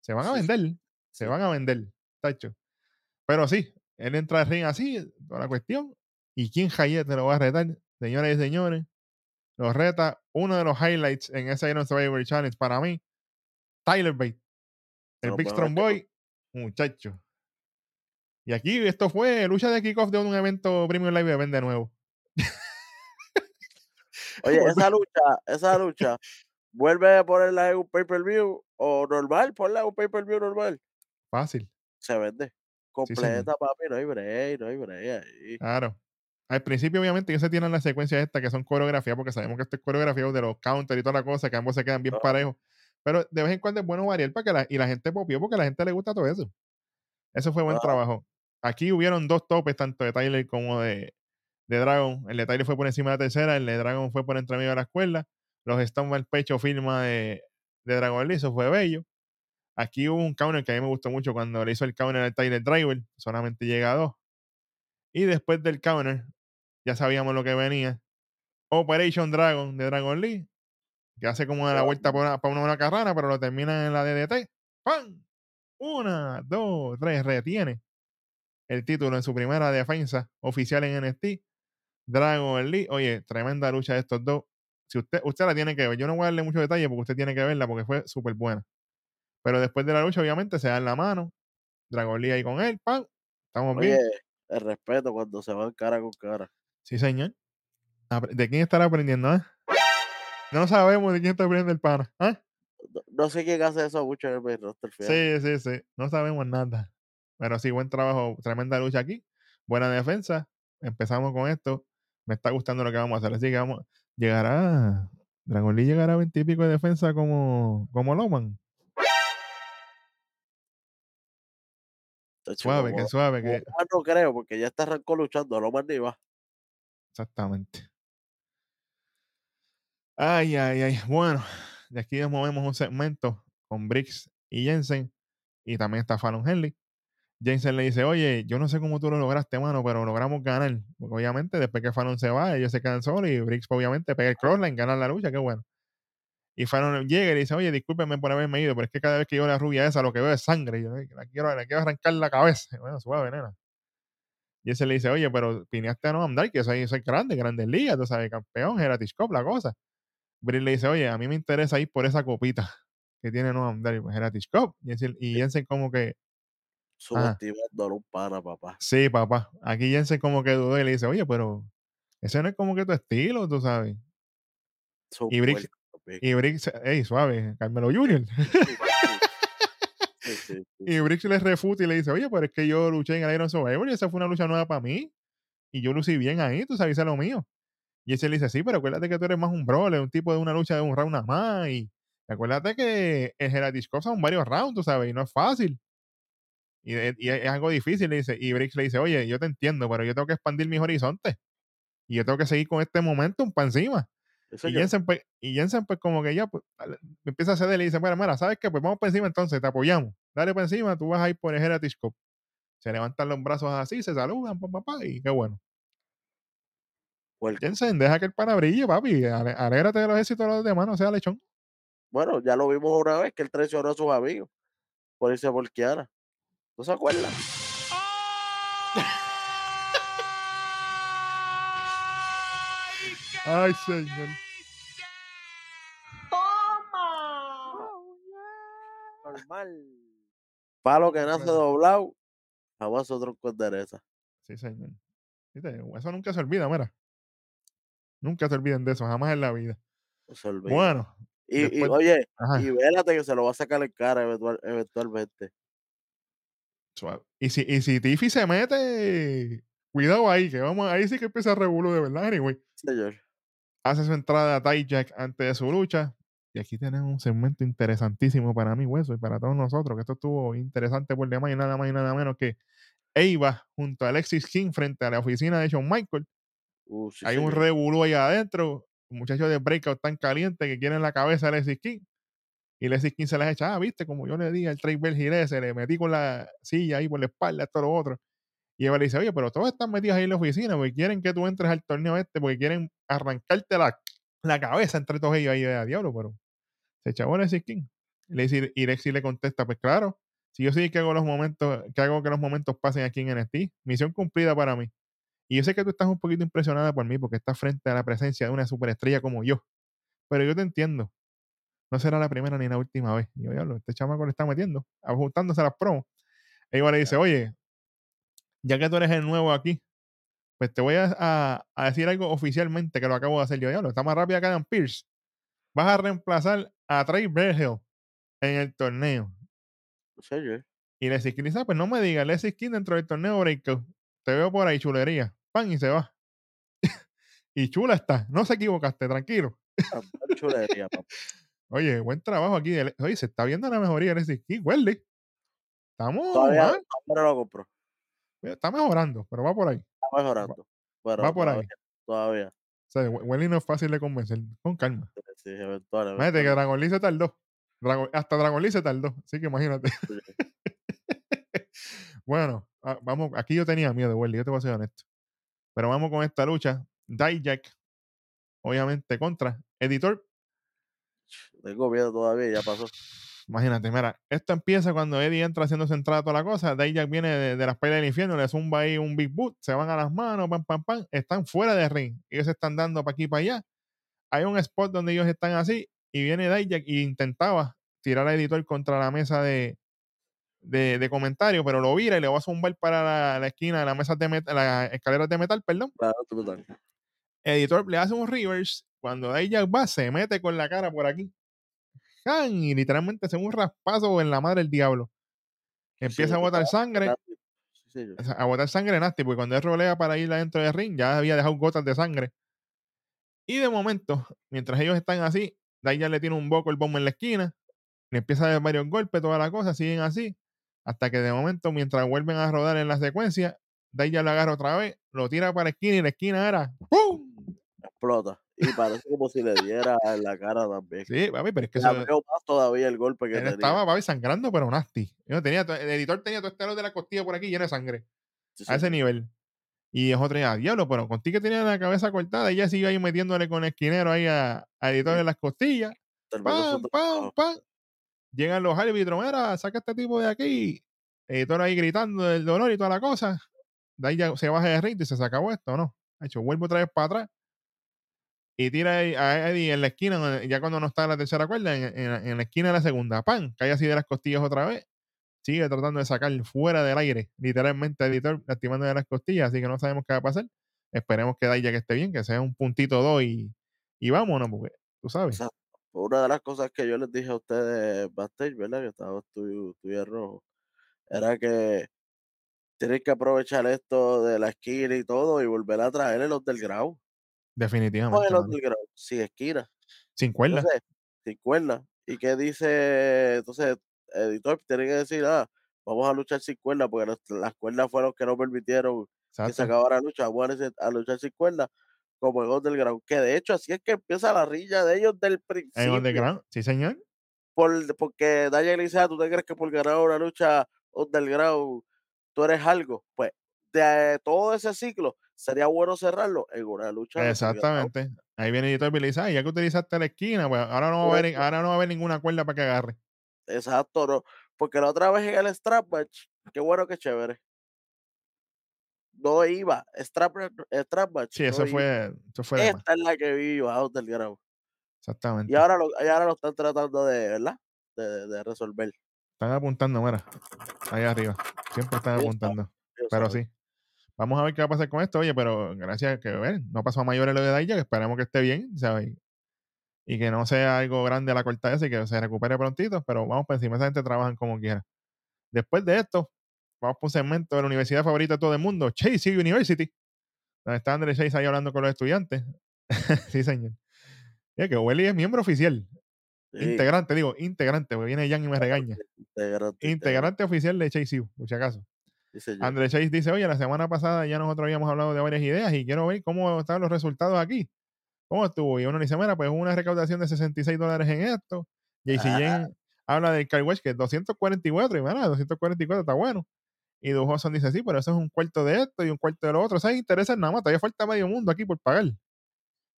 se van a vender. Se van a vender, tacho. Pero sí, él entra al ring así, toda la cuestión. ¿Y quién te lo va a retar? Señoras y señores, lo reta uno de los highlights en ese Iron Survivor Challenge para mí, Tyler Bate, el Big Strong Boy, muchacho. Y aquí esto fue lucha de kickoff de un evento Premium Live Event de nuevo.
Oye, [LAUGHS] esa lucha, esa lucha, vuelve a ponerla en un pay-per-view o normal, ponla en un pay-per-view normal.
Fácil,
Se vende. Completa, papi, no hay break, no hay break ahí.
claro. Al principio, obviamente, ellos se tienen las secuencias estas que son coreografía, porque sabemos que esto es coreografía de los counters y toda la cosa, que ambos se quedan bien parejos. Pero de vez en cuando es bueno variar para que la, y la gente popió porque a la gente le gusta todo eso. Eso fue buen trabajo. Aquí hubieron dos topes, tanto de Tyler como de, de Dragon. El de Tyler fue por encima de la tercera, el de Dragon fue por entre medio de la escuela. Los Stones al pecho firma de, de Dragon Lee, eso fue bello. Aquí hubo un counter que a mí me gustó mucho cuando le hizo el counter al Tyler Driver, solamente llega a dos. Y después del counter, ya sabíamos lo que venía. Operation Dragon de Dragon Lee, que hace como la vuelta para una, para una, una carrana, pero lo termina en la DDT. ¡Pam! Una, dos, tres, retiene el título en su primera defensa oficial en NXT. Dragon Lee, oye, tremenda lucha de estos dos. Si usted, usted la tiene que ver, yo no voy a darle mucho detalle porque usted tiene que verla porque fue súper buena. Pero después de la lucha, obviamente, se dan la mano. Dragon Lee ahí con él, ¡pam! Estamos
Oye,
bien.
el respeto cuando se van cara con cara.
Sí, señor. ¿De quién estará aprendiendo? ah? No sabemos de quién está peleando el pana. ¿ah?
No, no sé quién hace eso mucho en el roster.
Sí, sí, sí. No sabemos nada. Pero sí, buen trabajo. Tremenda lucha aquí. Buena defensa. Empezamos con esto. Me está gustando lo que vamos a hacer. Así que vamos. Llegará. Dragon Lee llegará a 20 y pico de defensa como, como Loman.
Tacho,
Suave,
como-
que suave, que.
Loman no creo, porque ya está arrancó luchando, lo más ni va.
Exactamente. Ay, ay, ay. Bueno, de aquí nos movemos un segmento con Briggs y Jensen. Y también está Fallon Henley. Jensen le dice, oye, yo no sé cómo tú lo lograste, mano, pero logramos ganar. Porque obviamente, después que Fallon se va, ellos se quedan solos y Briggs, obviamente, pega el crossline, gana la lucha, qué bueno. Y Fallon llega y le dice, oye, discúlpeme por haberme ido, pero es que cada vez que yo la rubia esa, lo que veo es sangre. Yo "Ay, la quiero, la quiero arrancar la cabeza. Bueno, suave, nena. Y ese le dice, oye, pero pineaste a Noam Dar, que soy, soy grande, grandes ligas, tú sabes, campeón, Heritage Cup, la cosa. Britt le dice, oye, a mí me interesa ir por esa copita que tiene Noam Dar, pues Heritage Cup. Y, Jensen- y Jensen como que,
Subestimándolo un pana, papá.
sí, papá. Aquí Jensen como que dudó y le dice, oye, pero ese no es como que tu estilo, tú sabes.
Es
Y
pico.
Y Briggs, hey, suave, Carmelo Jr. [LAUGHS]
Sí, sí, sí, [LAUGHS]
Y Briggs le refuta y le dice, oye, pero es que yo luché en el Iron Survivor y esa fue una lucha nueva para mí. Y yo lucí bien ahí, tú sabes, hice lo mío. Y ese le dice, sí, pero acuérdate que tú eres más un brawler, un tipo de una lucha de un round nada más. Y acuérdate que el Heritage Cup son varios rounds, tú sabes, y no es fácil. Y, es, algo difícil, le dice. Y Briggs le dice, oye, yo te entiendo, pero yo tengo que expandir mis horizontes. Y yo tengo que seguir con este momentum para encima. Y Jensen, pues, y Jensen, pues, como que ya, pues, al- empieza a ceder y dice, mira, mira, ¿sabes qué? Pues vamos para encima entonces, te apoyamos. Dale para encima, tú vas a ir por el Heritage Cup. Se levantan los brazos así, se saludan, papá, y qué bueno.
puerco.
Jensen, deja que el pana brille, papi. Alégrate de los éxitos de los demás, no sea lechón.
Bueno, ya lo vimos una vez que él traicionó a sus amigos por irse por Kiara. ¿No se acuerdan? [LAUGHS]
Ay, señor.
Normal. Palo que nace
Claro.
doblado, jamás otro con dereza.
Sí, señor. Eso nunca se olvida, mira. Nunca se olviden de eso, jamás en la vida.
No se olvida.
Bueno,
y, y, oye,
ajá,
y vélate que se lo va a sacar en cara eventual- eventualmente.
Suave. Y si, y si Tiffy se mete, cuidado ahí, que vamos, ahí sí que empieza a revolver de verdad. Anyway,
Señor.
hace su entrada a Ty Jack antes de su lucha. Y aquí tenemos un segmento interesantísimo para mí, Hueso, y para todos nosotros, que esto estuvo interesante por demás y nada más y nada menos que Eva junto a Alexis King frente a la oficina de Shawn Michael.
Uh, sí,
Hay un revolú ahí adentro. Muchachos de Breakout tan calientes que quieren la cabeza de Alexis King. Y Alexis King se les echa, ah, viste, como yo le di al Trey Bell se le metí con la silla ahí por la espalda, esto, lo otro. Y Eva le dice, oye, pero todos están metidos ahí en la oficina porque quieren que tú entres al torneo este, porque quieren arrancarte la, la cabeza entre todos ellos ahí de diablo, pero se echó Alexis King. Le dice, y Alexis le contesta, pues claro, si yo sí que hago los momentos, que hago que los momentos pasen aquí en NXT, misión cumplida para mí. Y yo sé que tú estás un poquito impresionada por mí porque estás frente a la presencia de una superestrella como yo. Pero yo te entiendo. No será la primera ni la última vez. Y yo, diablo, este chamaco le está metiendo, ajustándose a las promos. Ella le dice, oye, ya que tú eres el nuevo aquí, pues te voy a, a- a decir algo oficialmente que lo acabo de hacer yo. Diablo, está más rápida que Adam Pierce. Vas a reemplazar a Trey Bergel en el torneo.
Señor.
Y Leslie King dice, "Ah, pues no me digas, Leslie King dentro del torneo Breakout. Te veo por ahí, chulería. Pan y se va. [LAUGHS] y chula está. No se equivocaste, tranquilo.
Chulería, [LAUGHS] papá.
Oye, buen trabajo aquí. Oye, se está viendo la mejoría de Leslie King. Welly. Estamos,
Todavía ahora lo compro.
está mejorando, pero va por ahí.
Está mejorando. Pero
va por ahí.
todavía.
O sea, We- Welly no es fácil de convencer. Con calma.
Sí, eventual,
Imagínate que. Dragon Lee se tardó. Dragon- hasta Dragon Lee se tardó. Así que imagínate. [LAUGHS] bueno, ah, vamos. Aquí yo tenía miedo, Welly. Yo te voy a ser honesto. Pero vamos con esta lucha. Dijak, obviamente, contra Editor.
Tengo miedo todavía, ya pasó.
Imagínate, mira, esto empieza cuando Eddie entra haciendo su entrada a toda la cosa. Dijak viene de, de las peleas del infierno, le zumba ahí un big boot, se van a las manos, pam, pam, pam. Están fuera de ring. Ellos están dando para aquí para allá. Hay un spot donde ellos están así y viene Dijak y intentaba tirar a Editor contra la mesa de, de, de comentarios, pero lo vira y le va a zumbar para la, la esquina de la mesa de metal, las escaleras de metal, perdón.
Claro, brutal.
Editor le hace un reverse, Cuando Dijak va, se mete con la cara por aquí. ¡Jan! Y literalmente se un raspazo en la madre del diablo. Empieza a botar sangre.
Sí,
a botar sangre nasty, porque cuando él rolea para ir adentro del ring, ya había dejado gotas de sangre. Y de momento, mientras ellos están así, Dijak le tiene un boco el bombo en la esquina, le empieza a dar varios golpes, toda la cosa, siguen así, hasta que de momento, mientras vuelven a rodar en la secuencia, Dijak lo agarra otra vez, lo tira para la esquina y la esquina era ¡pum!
Explota. Y parece como si le diera en la cara también.
Sí, papi, pero es que eso,
abrió más todavía el golpe que
él
tenía.
estaba, papi, sangrando, pero nasty. Yo tenía, el editor tenía todo este lado de la costilla por aquí lleno de sangre.
Sí,
a ese nivel. Y es otra, ah, diablo, pero contigo que tenía la cabeza cortada, ella sigue ahí metiéndole con el esquinero ahí a, a editor en las costillas. ¡Pam, pam, pam! Llegan los árbitros, mira, saca a este tipo de aquí. Editor ahí gritando del dolor y toda la cosa. De ahí ya se baja de ring y se acabó esto, ¿no? Ha hecho, vuelve otra vez para atrás. Y tira a Eddie en la esquina, ya cuando no está en la tercera cuerda, en, en- en la esquina de la segunda. ¡Pam! Cae así de las costillas otra vez. Sigue tratando de sacar fuera del aire, literalmente, editor, lastimando de las costillas. Así que no sabemos qué va a pasar. Esperemos que Daya que esté bien, que sea un puntito dos y, y vámonos, porque tú sabes.
Una de las cosas que yo les dije a ustedes backstage, ¿verdad? Que estaba y el rojo, era que tienen que aprovechar esto de la esquina y todo y volver a traer los del grau.
Definitivamente.
grau, sin esquina.
Sin cuerda.
Entonces, sin cuerda. ¿Y qué dice? Entonces, editor tiene que decir, ah, vamos a luchar sin cuerda, porque las, las cuerdas fueron los que no permitieron que se
Exacto.
acabara la lucha. Vamos a, luchar- a luchar sin cuerda, como en Underground. Que de hecho, así es que empieza la rilla de ellos del
En
principio.
Underground. Sí, señor.
por, porque Daya ah, ¿tú te crees que por ganar una lucha underground tú eres algo? Pues de todo ese ciclo sería bueno cerrarlo en una lucha.
Exactamente. Ahí viene editor y le dice, ah, ya que utilizaste la esquina, pues ahora no va a haber, ahora no va a haber ninguna cuerda para que agarre.
Exacto, no. Porque la otra vez en el strap match, qué bueno que chévere. No iba, strap, strap match.
Sí,
no
eso fue, eso fue.
Esta es la que viva underground.
Exactamente.
Y ahora lo, y ahora lo están tratando de, ¿verdad? De, de- de resolver.
Están apuntando, mira. Ahí arriba. Siempre están
Sí,
apuntando. Pero
sabe.
sí. Vamos a ver qué va a pasar con esto. Oye, pero gracias que ver, no pasó a mayores lo de Daya, que esperemos que esté bien, ¿sabes? Y que no sea algo grande a la corta esa y que se recupere prontito, pero vamos por encima, esa gente trabajan como quiera. Después de esto, vamos por un segmento de la universidad favorita de todo el mundo, Chase University, donde está André Chase ahí hablando con los estudiantes. [LAUGHS] sí, señor. Mira que Welly es miembro oficial,
Sí,
integrante, digo, integrante, porque viene Jan y me regaña.
integrante,
Integrante oficial de Chase U, por si acaso.
Sí, señor.
André Chase dice, oye, la semana pasada ya nosotros habíamos hablado de varias ideas y quiero ver cómo están los resultados aquí. ¿Cómo estuvo? Y uno dice, mira, pues una recaudación de 66 dólares en esto. JC
Ah.
Jane habla del car wash que es 244 y mira, 244 está bueno. Y Du Hudson dice, sí, pero eso es un cuarto de esto y un cuarto de lo otro. O sea, interesa nada más, todavía falta medio mundo aquí por pagar.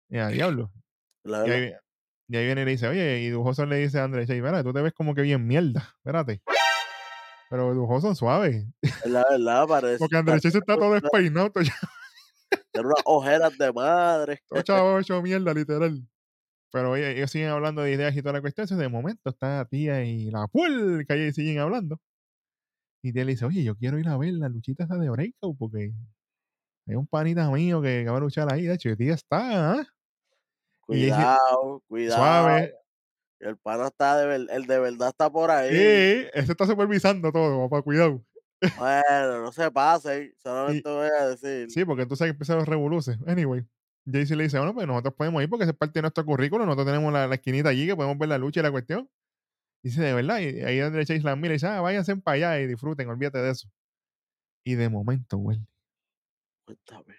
Y a diablo. Y ahí, y ahí viene y le dice, oye, y Du Hudson le dice a André Chase, mira, tú te ves como que bien mierda, espérate. Pero Du Hudson suave.
la verdad parece.
Porque André Chase está todo despeinado, [LAUGHS]
Tiene unas ojeras de madre.
Todo chavo hecho mierda, literal. Pero oye, ellos siguen hablando de ideas y toda la cuestión. Entonces, de momento está tía y la puerca y siguen hablando. Y tía le dice, oye, yo quiero ir a ver la luchita esa de Breakout porque hay un panita mío que, va a luchar ahí. De hecho, tía está, ¿ah? Dice,
Cuidado, cuidado.
Suave.
El pana está de ver- el de verdad está por ahí.
Sí, ese está supervisando todo, papá, cuidado.
Bueno, no se pasen. Solamente voy a decir.
Sí, porque tú sabes que empiezan los revoluces. Anyway, Jaycee le dice, bueno, pues nosotros podemos ir porque es parte de nuestro currículo. Nosotros tenemos la, la esquinita allí que podemos ver la lucha y la cuestión. Dice, de verdad. Y ahí André Chase la mira y dice, ah, váyanse para allá y disfruten, olvídate de eso. Y de momento, güey,
Cuéntame.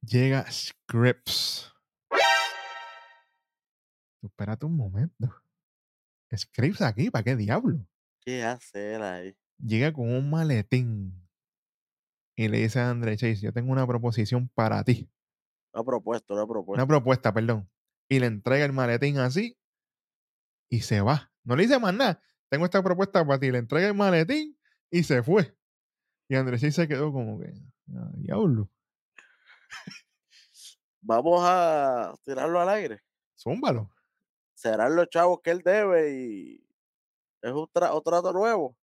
llega Scripps. Espérate un momento. Scripps aquí, ¿para qué diablo?
¿Qué hacer ahí?
Llega con un maletín y le dice a André Chase, yo tengo una proposición para ti.
Una propuesta, una propuesta.
Una propuesta, perdón. Y le entrega el maletín así y se va. No le dice más nada. Tengo esta propuesta para ti. Le entrega el maletín y se fue. Y Andrés sí se quedó como que, "Ah, diablo,
Vamos a tirarlo al aire.
zúmbalo.
Serán los chavos que él debe y es un, tra- un trato nuevo.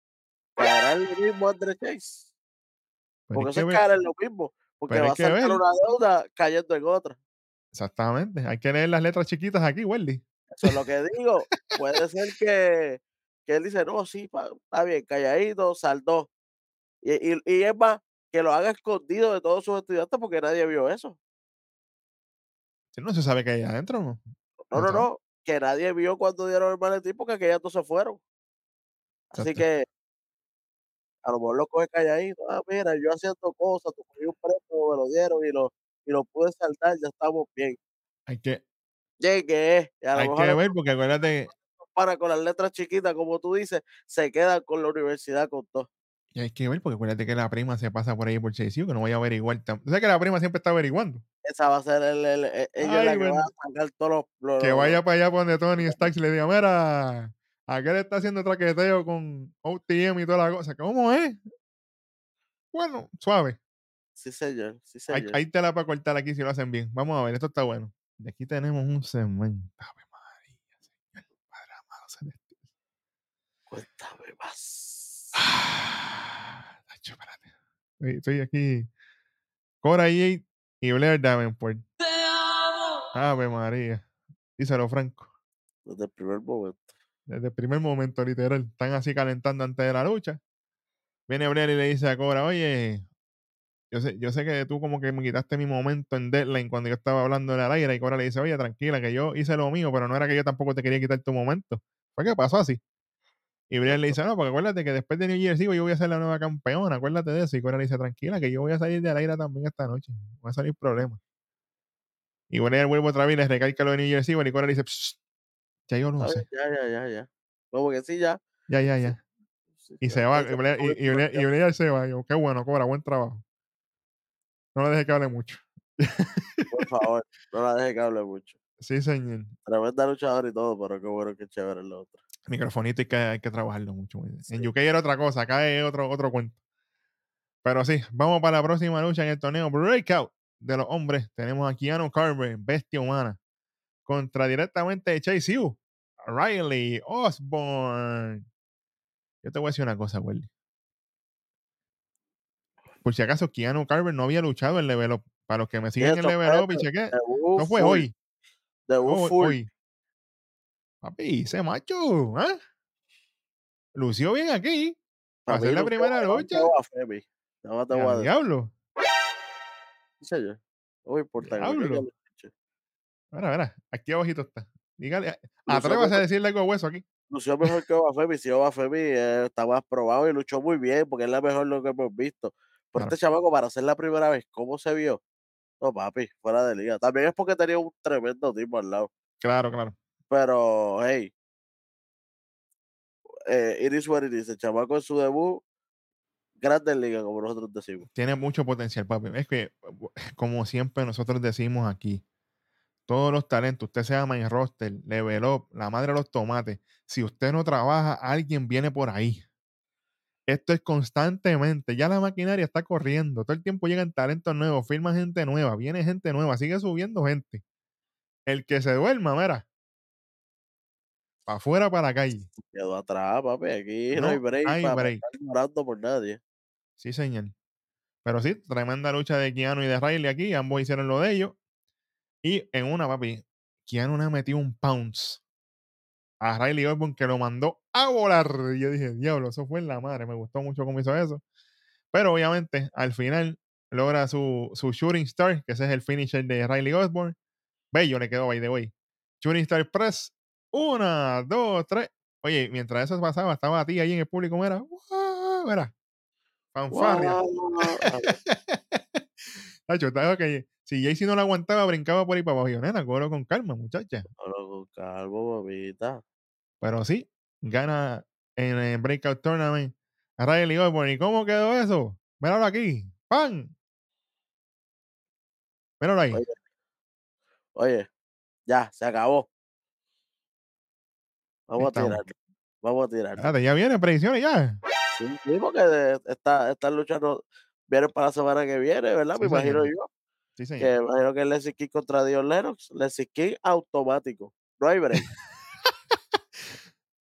En lo mismo André Chase.
Pero
Porque eso es en lo mismo. Porque
pero
va a
ver.
una deuda cayendo en otra.
Exactamente. Hay que leer las letras chiquitas aquí, Wendy.
Eso es lo que digo. Puede ser que, que él dice, no, sí, pa- está bien, calladito, saldó. Y, y, y es más, que lo haga escondido de todos sus estudiantes porque nadie vio eso.
Si no se sabe que hay adentro, ¿no?
No,
no,
que nadie vio cuando dieron el maletín porque aquellas dos se fueron. Así
Exacto.
que a lo mejor lo coge calladito. Ah, mira, yo haciendo cosas, tú cogí un premio, me lo dieron y lo, y lo pude saltar, ya estamos bien.
Hay que,
Llegué. Y a lo
hay
mejor
que ver, porque acuérdate,
para con las letras chiquitas, como tú dices, se quedan con la universidad con todo.
Y hay que ver, porque acuérdate que la prima se pasa por ahí por Chase que no vaya a averiguar. tam- Tú sabes que la prima siempre está averiguando.
Esa va a ser el, el, e- ella es la
Ay,
que va a sacar todos los, los-
Que vaya para allá donde Tony [LAUGHS] Stacks y le diga, mira, aquel está haciendo traqueteo con OTM y toda la cosa. ¿Cómo es? Bueno, suave.
Sí, señor, sí,
Hay,
señor.
hay tela para cortar aquí si lo hacen bien. Vamos a ver, esto está bueno. Y aquí tenemos un segmento. Ave María, Señor, Padre amado celestial.
Cuéntame más.
Ah, Espérate. Estoy, aquí. Cora Yates y Blair Davenport. Ave María. Díselo, Franco.
Desde el primer momento.
Desde el primer momento, literal. Están así calentando antes de la lucha. Viene Blair y le dice a Cora, oye, yo sé, yo sé que tú como que me quitaste mi momento en Deadline cuando yo estaba hablando en el aire. Y Cora le dice, oye, tranquila, que yo hice lo mío, pero no era que yo tampoco te quería quitar tu momento. Fue que pasó así. Y Blair le dice, no, porque acuérdate que después de New Year's Eve yo voy a ser la nueva campeona, acuérdate de eso. Y Cora le dice, tranquila, que yo voy a salir del aire también esta noche. No va a salir problema. Y Blair vuelve otra vez y le recalca lo de New Year's Eve y Cora le dice, "Psst, ya yo
Está
sé.
Ya, ya, ya, ya. Como que sí, ya.
Ya, ya, ya.
sí,
Y se va. Y Blair, y, y y. Blair se va. Yo, qué bueno, Cobra, buen trabajo. No le deje que hable mucho.
Por favor, no la deje que hable mucho. [LAUGHS]
Sí, señor.
Tremenda luchadora y todo, pero qué bueno, qué chévere la otra.
Microfonito hay que, hay que trabajarlo mucho. En. UK era otra cosa, acá es otro, otro cuento. Pero sí, vamos para la próxima lucha en el torneo Breakout de los hombres. Tenemos a Keanu Carver, bestia humana, contra directamente Chase U, Riley Osborne. Yo te voy a decir una cosa, Welly. Por si acaso, Keanu Carver no había luchado en Level Up. Para los que me siguen en
esto
Level Up y chequé,
Debut
no fue hoy. Hoy,
full.
hoy. Papi, ese macho, ¿ah? Lució bien aquí. Para hacer la primera lucha.
más te voy a
diablo.
Señor. No me caiga
Diablo. Mira, mira, aquí abajito está. Dígale, atrévase a decirle algo hueso aquí.
lució mejor que Boa Femi. Si Boa Femi eh, está más probado y luchó muy bien, porque es la mejor lo que hemos visto. Pero
Claro.
este chamaco, para hacer la primera vez, ¿cómo se vio? No, papi, fuera de liga. También es porque tenía un tremendo tipo al lado.
Claro, claro.
Pero, hey, eh, it is what it is. El chamaco en su debut, grande en liga, como nosotros decimos.
Tiene mucho potencial, papi. Es que, [LAUGHS] como siempre nosotros decimos aquí, todos los talentos, usted se llama roster, level up, la madre de los tomates. Si usted no trabaja, alguien viene por ahí. Esto es constantemente. Ya la maquinaria está corriendo. Todo el tiempo llegan talentos nuevos, firma gente nueva, viene gente nueva, sigue subiendo gente. El que se duerma, mira. Para afuera, para la calle.
Quedó atrás, papi. Aquí no, hay break
hay
para
break.
estar por nadie.
Sí, señor. Pero sí, tremenda lucha de Keanu y de Riley aquí. Ambos hicieron lo de ellos. Y en una, papi, Keanu le metió un pounce a Riley Osborne que lo mandó a volar. Y yo dije, diablo, eso fue en la madre. Me gustó mucho cómo hizo eso. Pero obviamente, al final, logra su, su Shooting Star, que ese es el finisher de Riley Osborne. Bello le quedó, by the way. Shooting Star Press. Una, dos, tres. Oye, mientras eso pasaba, estaba a ti ahí en el público, mira. ¡guau! Mira. Fanfarria.
Ah, [LAUGHS]
Tacho, estaba que si Jaycee no la aguantaba, brincaba por ahí para abajo. Yo, nena, cobro con calma, muchacha.
Hablo con calmo, mamita.
Pero sí, gana en el Breakout Tournament a Riley Osborne. ¿Y cómo quedó eso? Míralo aquí. ¡Pan! Míralo ahí.
Oye, oye, ya, se acabó. Vamos a tirar. Vamos a tirar.
Ya viene, predicciones ya.
Sí, sí, porque esta, estas luchas no vienen para la semana que viene, ¿verdad?
Sí,
Me imagino yo.
Sí, señor.
Que me imagino que es Leslie King contra Dion Lennox. Leslie King automático. No hay break. [LAUGHS]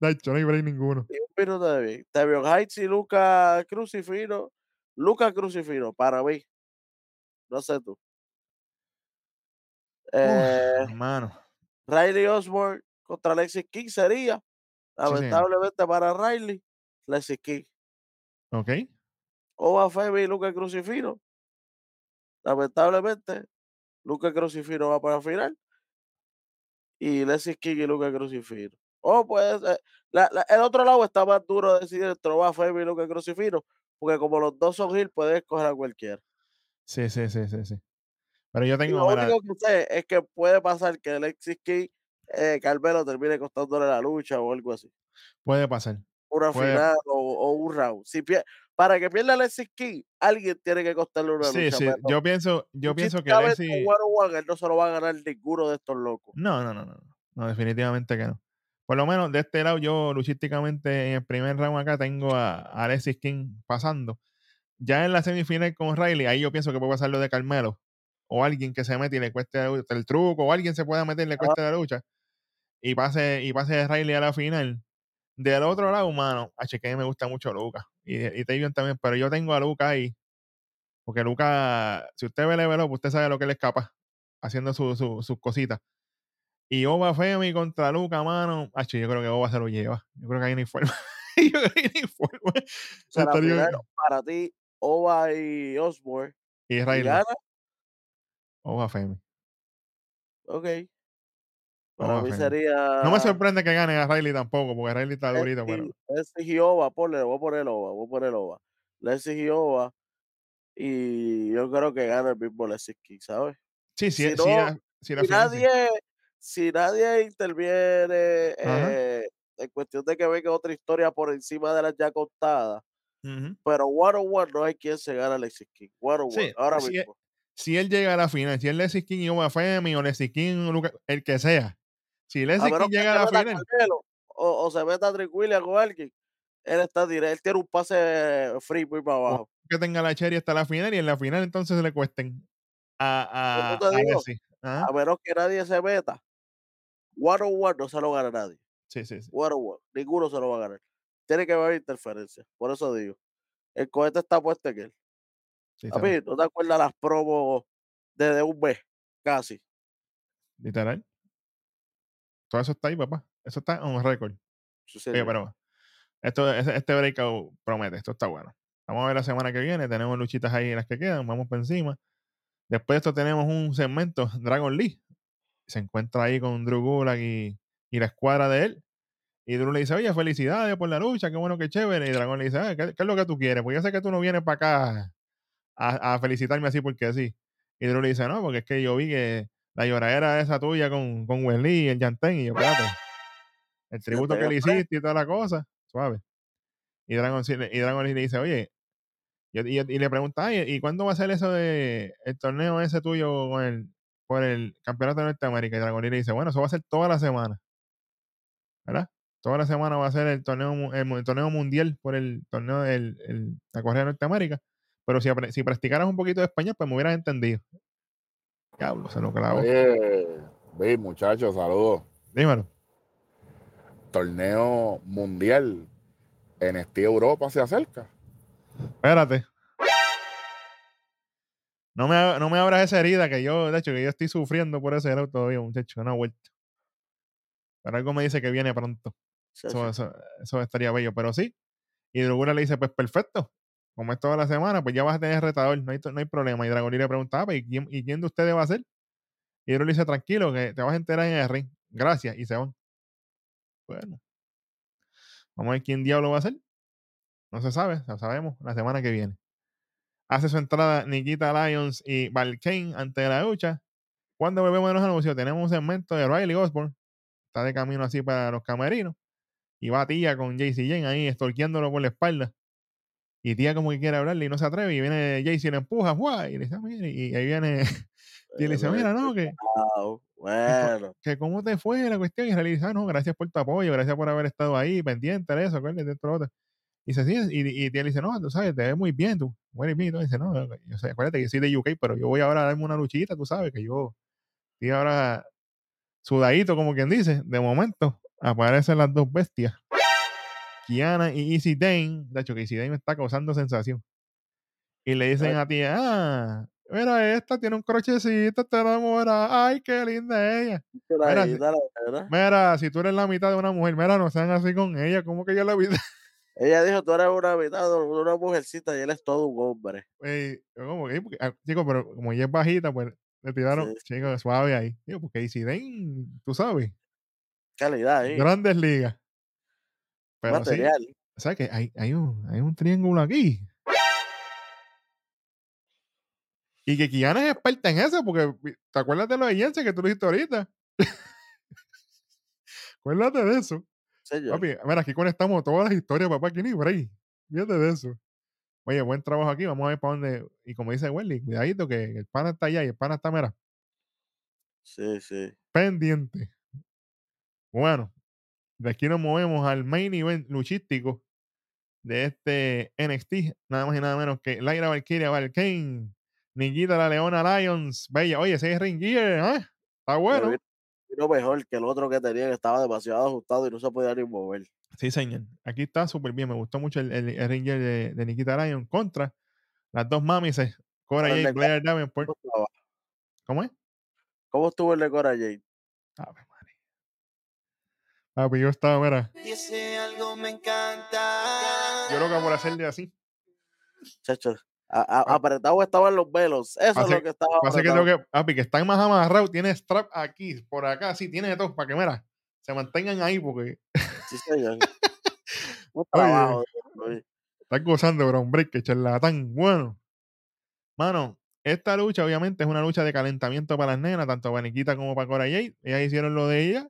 No hay break ninguno.
Ni un minuto de bien. Tevion Heights y Luca Crucifino. Luca Crucifino, para mí. No sé tú. Eh,
hermano.
Riley Osborne contra Alexis King sería, lamentablemente para Riley, Alexis King.
Ok.
Oba Femi y Luca Crucifino. Lamentablemente, Luca Crucifino va para final. Y Alexis King y Luca Crucifino. O pues, eh, la- la- el otro lado está más duro de decidir entre Oba y Luca Crucifino. Porque como los dos son Hill, puedes escoger a cualquiera.
Sí, sí, sí, sí, sí. Pero yo
Y
tengo,
lo
mira,
único que sé es que puede pasar que Alexis King, eh, Carmelo termine costándole la lucha o algo así.
puede pasar.
Una
Puede-
final o, o un round. Si para que pierda Alexis King, alguien tiene que costarle una
Sí,
lucha.
sí.
pero
Yo pienso, yo pienso que Alexis.
él no se lo va a ganar ninguno de estos locos.
No, no, no, no. No, definitivamente que no. Por lo menos de este lado, yo luchísticamente en el primer round acá tengo a a Alexis King pasando. Ya en la semifinal con Riley, ahí yo pienso que puede pasar lo de Carmelo. O alguien que se mete y le cueste la lucha, el truco, o alguien se pueda meter y le cueste la lucha. Y pase, y pase Riley a la final. Del otro lado, mano, H que me gusta mucho Lucas. Y, y Tavion también, pero yo tengo a Lucas ahí. Porque Lucas, si usted ve Up, usted sabe lo que él es capaz. Haciendo su- su- sus cositas. Y Oba Femi contra Luca, mano. H, yo creo que Oba se lo lleva. Yo creo que hay ni forma. [LAUGHS] yo creo que hay.
O sea,
Estaría-
final para ti, Oba y Osborne.
y
gana,
Oba Femi.
ok. Para mí sería.
No me sorprende que gane a Riley tampoco, porque Riley está durito, pero.
Leslie Oba, ponle, voy a poner Oba, voy a poner Oba. Leslie Oba. Y yo creo que gana el mismo Leslie King, ¿sabes?
Sí, sí,
si no-
la- la
si
final, sí.
nadie, si nadie interviene eh, en cuestión de que venga otra historia por encima de las ya contadas, pero one on one no hay quien se gana a Alexis King. One on
Sí,
one, ahora
sí,
mismo.
Si él llega a la final, si es Leslie King y Oba Femi o Leslie King, el que sea. Si
A
Leslie llega a la final,
Carmelo o, o se meta Trick Williams o alguien, él está directo, él tiene un pase free muy para abajo.
que tenga la Cherry hasta la final y en la final entonces le cuesten a, a, a. Ajá.
A menos que nadie se meta, one on one no se lo gana nadie.
Sí, sí, sí.
One on one, ninguno se lo va a ganar. Tiene que haber interferencia, por eso digo. El cohete está puesto en él.
sí,
A mí, ¿no te acuerdas las promos desde un mes? Casi.
Literal. Todo eso está ahí, papá. Eso está.
Sí,
Oye,
señor.
pero esto, este breakout promete, esto está bueno. Vamos a ver la semana que viene, tenemos luchitas ahí en las que quedan, vamos por encima. Después de esto tenemos un segmento, Dragon Lee. Se encuentra ahí con Drew Gulak y, y la escuadra de él. Y Drew le dice, oye, felicidades por la lucha, qué bueno, qué chévere. Y Dragon le dice, "Ah, ¿qué, qué es lo que tú quieres? Pues yo sé que tú no vienes para acá a, a felicitarme así porque así. Y Drew le dice, no, porque es que yo vi que la lloradera esa tuya con, con Wesley y el Yantén. Y yo, espérate, el tributo que le hiciste y toda la cosa, suave. Y Dragon, y Dragon Lee le dice, oye, y, y- y le pregunta, "Ay, ¿y cuándo va a ser eso de el torneo ese tuyo con el, por el campeonato de Norteamérica? Y Dragon Lee le dice, bueno, eso va a ser toda la semana. ¿Verdad? Toda la semana va a ser el torneo, el, torneo mundial por el torneo el- la correa de Norteamérica. Pero si, si practicaras un poquito de español, pues me hubieras entendido. Diablo, se lo clavó.
Oye, muchachos, saludos.
Dímelo.
Torneo mundial en este Europa se acerca.
Espérate. No me, no me abras esa herida que yo, de hecho, que yo estoy sufriendo por ese lado todavía, muchacho. No ha vuelto. Pero algo me dice que viene pronto.
Sí,
Eso,
sí.
eso, eso estaría bello, pero sí. Y Dragura le dice, pues perfecto. Como es toda la semana, pues ya vas a tener retador, no hay, no hay problema. Y Dragón le preguntaba, pues, ¿y quién, ¿y quién de ustedes va a ser? Y Dragón le dice, tranquilo, que te vas a enterar en el ring. Gracias. Y se van. Bueno. Vamos a ver quién diablo va a ser. No se sabe, lo sabemos la semana que viene. Hace su entrada Nikita Lyons y Valkane ante la lucha. Cuando volvemos de los anuncios, tenemos un segmento de Riley Osborne. Está de camino así para los camerinos. Y va Tía con JC Jane ahí, estorqueándolo por la espalda. Y Tía como que quiere hablarle y no se atreve. Y viene y le empuja, ¡guay! Y le dice, "Ah, mira", y ahí viene. [LAUGHS] Y le dice, mira, no, que,
Wow, Bueno,
que cómo te fue la cuestión. Y dice, "Ah, no, gracias por tu apoyo, gracias por haber estado ahí, pendiente de eso, acuérdate de esto, lo otro". Y dice, sí, y, y Tía le dice, no, tú sabes, te ves muy bien, tú, bien. Y dice, no, yo sé, acuérdate que soy de UK, pero yo voy ahora a darme una luchita, tú sabes, que yo estoy ahora sudadito, como quien dice. De momento, aparecen las dos bestias. Kiana y Easy Dane. De hecho, que Easy Dane me está causando sensación. Y le dicen a ti, ah, Mira, esta tiene un crochecito, te enamora. Ay, qué linda ella. Mira,
ahí,
si-
dale, ¿verdad?
Mira, si tú eres la mitad de una mujer, mira, no sean así con ella. ¿Cómo que yo la vi?
Ella dijo, tú eres una mitad, de una mujercita y él es todo un hombre.
Como que, ah, chico, pero como ella es bajita, pues le tiraron,
Sí,
chico, suave ahí. Digo, porque Easy Dane, tú sabes,
Calidad ahí,
grandes ligas. Pero sí,
material.
¿sabes que hay, hay, un, hay un triángulo aquí? Y que Kiana es experta en eso, porque ¿te acuerdas de lo de Jensen que tú lo dijiste ahorita? [LAUGHS] Acuérdate de eso.
Señor.
Papi, mira, aquí conectamos todas las historias, papá, aquí ni break. Fíjate de eso. Oye, buen trabajo aquí, vamos a ver para dónde. Y como dice Welly, cuidadito que el pana está allá y el pana está, mira,
Sí, sí.
pendiente. Bueno, de aquí nos movemos al main event luchístico de este NXT, nada más y nada menos que Lyra Valkyria Valkane, Nikita la Leona Lions, Bella, oye, ese es Ring Gear, ¿eh? Está bueno.
vino mejor que el otro que tenía, que estaba demasiado ajustado y no se podía ni mover.
Sí, señor. Aquí está súper bien. Me gustó mucho el, el, el Ring Gear de, de Nikita Lyon contra las dos mamis, eh, Cora Jade,
de
Blair Davenport.
¿Cómo
es?
¿Cómo estuvo el de Cora Jade?
Ave María. Papi, yo estaba, mira,
ese algo me encanta.
yo loca por hacerle así.
Chacho, a- a-
Pa-
apretado estaban los velos. Eso es lo que estaba
Pasa que que, papi, que están más amarrados, tiene strap aquí, por acá, sí, tiene de todo, para que, mira, se mantengan ahí, porque
Sí, señor. [LAUGHS] Un
Oye.
trabajo. oye.
están gozando, bro, hombre, que charlatán, bueno. Mano, esta lucha obviamente es una lucha de calentamiento para las nenas, tanto para Nikita como para Cora Jade. Ellas hicieron lo de ella.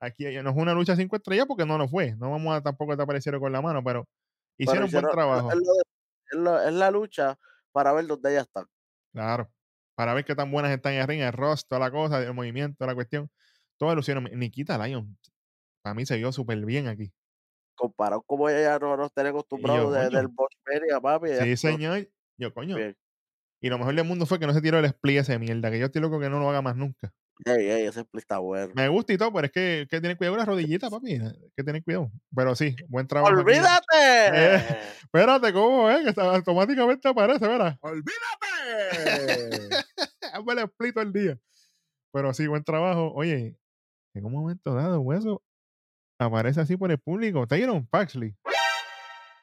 Aquí ella- no es una lucha cinco estrellas porque no lo fue. No vamos a tampoco te aparecieron con la mano, pero
Pero
hicieron buen
hicieron-
trabajo.
Es, lo de- es lo- es la lucha para ver dónde ellas están.
Claro. Para ver qué tan buenas están en el ring, el rostro, toda la cosa, el movimiento, la cuestión. Todo lo hicieron. Nikita Lyon, para mí se vio súper bien aquí.
Comparado como ella no nos tiene acostumbrados de-
coño.
del Boxmania, papi. ella
Sí, señor. Yo, coño.
bien.
Y lo mejor del mundo fue que no se tiró el split ese de mierda, que yo estoy loco que no lo haga más nunca.
Ey, ey, ese split está bueno.
Me gusta y todo, pero es que, que tener cuidado con las rodillitas, [LAUGHS] papi. Hay que tener cuidado. Pero sí, buen trabajo. aquí.
¡Olvídate! [LAUGHS]
Espérate, ¿cómo es? Que está- automáticamente aparece, ¿verdad?
¡Olvídate!
El split todo el día. Pero sí, buen trabajo. Oye, en un momento dado, hueso, aparece así por el público. Tyron Paxley,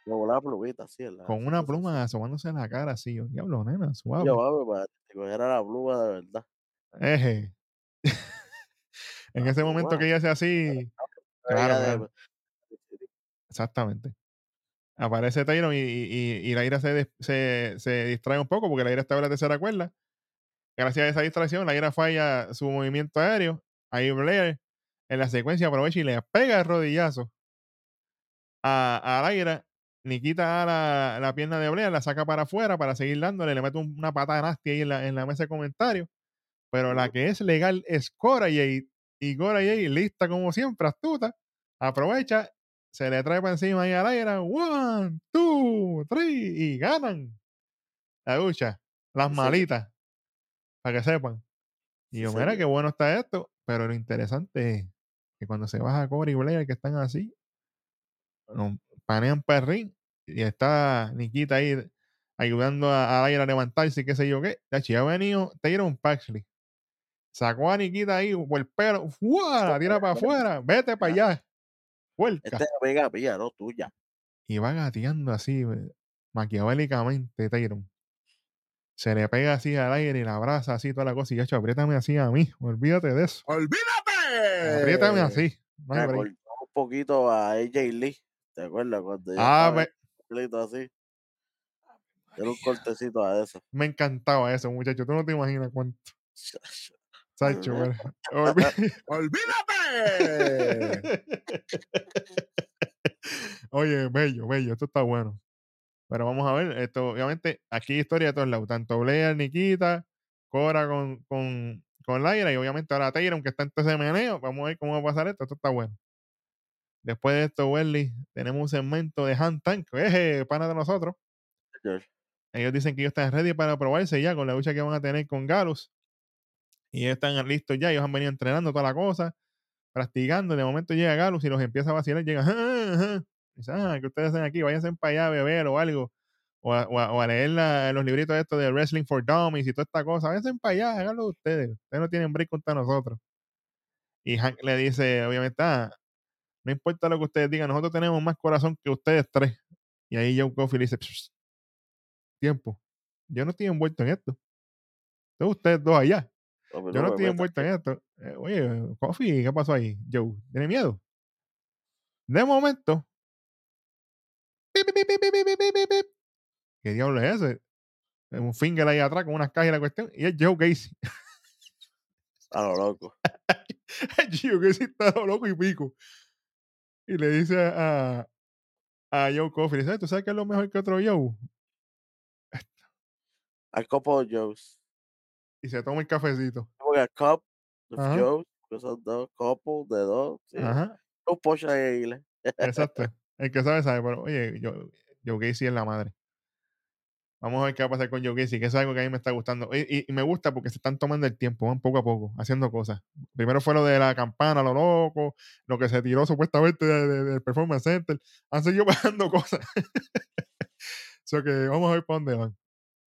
Me voló la plumita, en la-
con una pluma asomándose en la cara, así. Yo, diablo, nena, suave.
Yo, papi, para que cogiera la pluma de verdad.
Eje. En
La
ese momento
pluma.
que ella hace así,
Ella
Claro,
de-.
Exactamente. Aparece Tyron y, y, y- y la ira se, des- se, se distrae un poco porque la ira estaba en la tercera cuerda. Gracias a esa distracción, la ira falla su movimiento aéreo. Ahí Blair en la secuencia aprovecha y le pega el rodillazo a, a la ira. Nikita a la, la pierna de Blair, la saca para afuera para seguir dándole, le mete un- una patada nasty ahí en la, en la mesa de comentarios. Pero la que es legal es Cora Jade. Y Cora Jade, lista como siempre, astuta, aprovecha, se le trae para encima ahí a la ira. One, two, three, y ganan la lucha. Las
Sí,
malitas, para que sepan. Y
Sí,
yo, mira qué bueno está esto. Pero lo interesante es que cuando se baja Cora y Blair, que están así, panean perrín y está Nikita ahí ayudando a, a a levantarse y qué sé yo qué. Ya ha venido Tyron Paxley. Sacó a Nikita ahí por el pelo. La tira para afuera. Vete para allá. Vuelca.
Esta es amiga mía, no tuya.
Y va gateando así, eh, maquiavélicamente, Tyron. Se le pega así al aire y la abraza así toda la cosa. Y yo, apriétame así a mí. Olvídate de eso.
¡Olvídate!
Apriétame así. No
Me acordó un poquito a AJ Lee. ¿Te acuerdas? Cuando ella
Ah, me,
así. Era un cortecito a eso.
me encantaba eso, muchacho. Tú no te imaginas cuánto. Mira. Olví- [LAUGHS]
¡Olvídate!
Oye, bello, bello, esto está bueno. Pero vamos a ver, esto, obviamente, aquí hay historia de todos lados, tanto Blair, Nikita, Cora con, con, con Lyra y obviamente ahora Tyron que está en ese meneo. Vamos a ver cómo va a pasar esto, esto está bueno. Después de esto, Welly, tenemos un segmento de Hand Tank, eje, pana de nosotros. Ellos dicen que ellos están ready para probarse ya con la lucha que van a tener con Galus. Y ellos están listos ya, ellos han venido entrenando toda la cosa, practicando. De momento llega Galus y los empieza a vacilar. Llega, "Ah, ah". Dice, ah, ¿qué ustedes hacen aquí? Váyanse para allá a beber o algo. o a, leer la- los libritos estos de Wrestling for Dummies y toda esta cosa. Váyanse para allá, háganlo ustedes. Ustedes no tienen break contra nosotros. Y Hank le dice, obviamente, ah, no importa lo que ustedes digan, nosotros tenemos más corazón que ustedes tres. Y ahí Joe Coffey le dice, "Psh, tiempo, yo no estoy envuelto en esto. Son ustedes dos allá.
Mí
Yo no estoy envuelto en esto. Eh, oye, Coffee, ¿qué pasó ahí? Joe, ¿tiene miedo? De momento. ¿Qué diablo es ese? Es Un finger ahí atrás con unas cajas y la cuestión. Y es Joe Gacy.
A lo loco. [LAUGHS]
Joe Gacy está loco y pico. Y le dice a, a Joe Coffey, dice, ¿tú sabes qué es lo mejor que otro Joe?
A couple of Joes.
Y se toma el cafecito.
Porque a cup of
Ajá.
Joes, que son dos, couple de dos. Sí.
Ajá,
Un pocho Aguila.
exacto. [LAUGHS] El que sabe, sabe. Pero, oye, Joe, Joe Gacy es la madre. Vamos a ver qué va a pasar con Joe Gacy, que es algo que a mí me está gustando. Y, y- y me gusta porque se están tomando el tiempo, van poco a poco, haciendo cosas. Primero fue lo de la campana, lo loco, lo que se tiró supuestamente de- de- del Performance Center. Han seguido [LAUGHS] pasando cosas. so que vamos a ver para dónde van.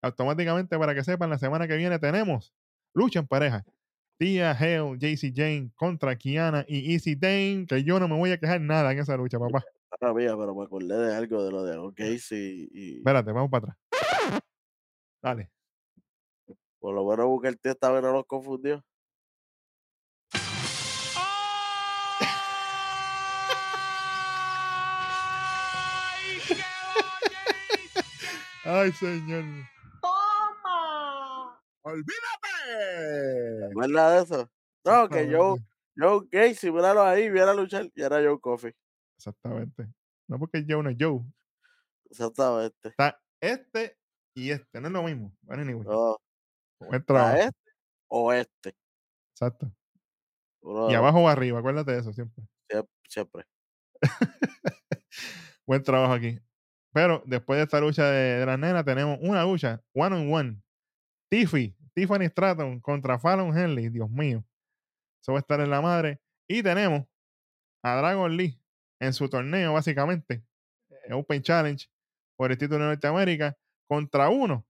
Automáticamente, para que sepan, la semana que viene tenemos lucha en pareja. Tia Hale, JC Jane contra Kiana y Easy Dane, que yo no me voy a quejar nada en esa lucha, papá.
Ahora mía, pero me acordé de algo de lo de Casey y
Espérate, vamos para atrás. Dale.
por lo menos Booker T esta vez no los confundió.
Ay, [LAUGHS] señor.
¡Olvídate!
¿Verdad de eso? No, que Joe. Joe Casey, míralo ahí, viera luchar y era Joe Coffey.
Exactamente. No porque Joe no es Joe.
Exactamente.
Está este y este. No es lo mismo. Bueno, anyway.
No,
Buen
¿a
trabajo.
este o este?
Exacto. Y abajo o arriba. Acuérdate de eso siempre.
siempre, siempre. [LAUGHS]
Buen trabajo aquí. Pero después de esta lucha de, de las nenas, tenemos una lucha one on one. Tiffy, Tiffany Stratton contra Fallon Henley. Dios mío. Eso va a estar en la madre. Y tenemos a Dragon Lee en su torneo, básicamente. Open Challenge por el título de Norteamérica contra uno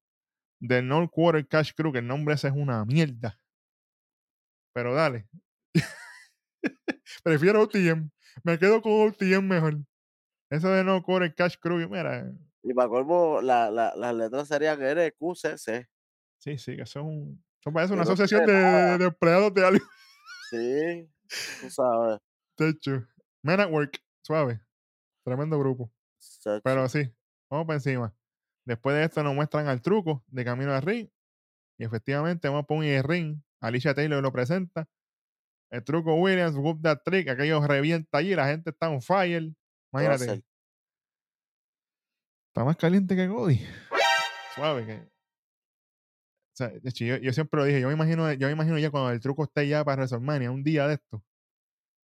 del North Quarter Cash Crew, que el nombre ese es una mierda. Pero dale. [LAUGHS] Prefiero OTM. Me quedo con OTM mejor. Eso de North Quarter Cash Crew, mira.
Y para colmo, la, la, las letras serían NQCC.
Sí, sí, que un, eso parece una asociación de, empleados de algo.
Sí, tú sabes. [LAUGHS]
De hecho, Men at Work, suave. Tremendo grupo. Pero sí, vamos para encima. Después de esto nos muestran al truco de camino al ring. Y efectivamente vamos a poner el ring. Alicia Taylor lo presenta. El truco Williams, Whoop That Trick, aquello revienta allí, la gente está on fire. Imagínate. Está más caliente que Cody. Suave que. O sea, de hecho, yo, yo siempre lo dije, yo me imagino, yo me imagino ya cuando el truco esté ya para WrestleMania, un día de esto.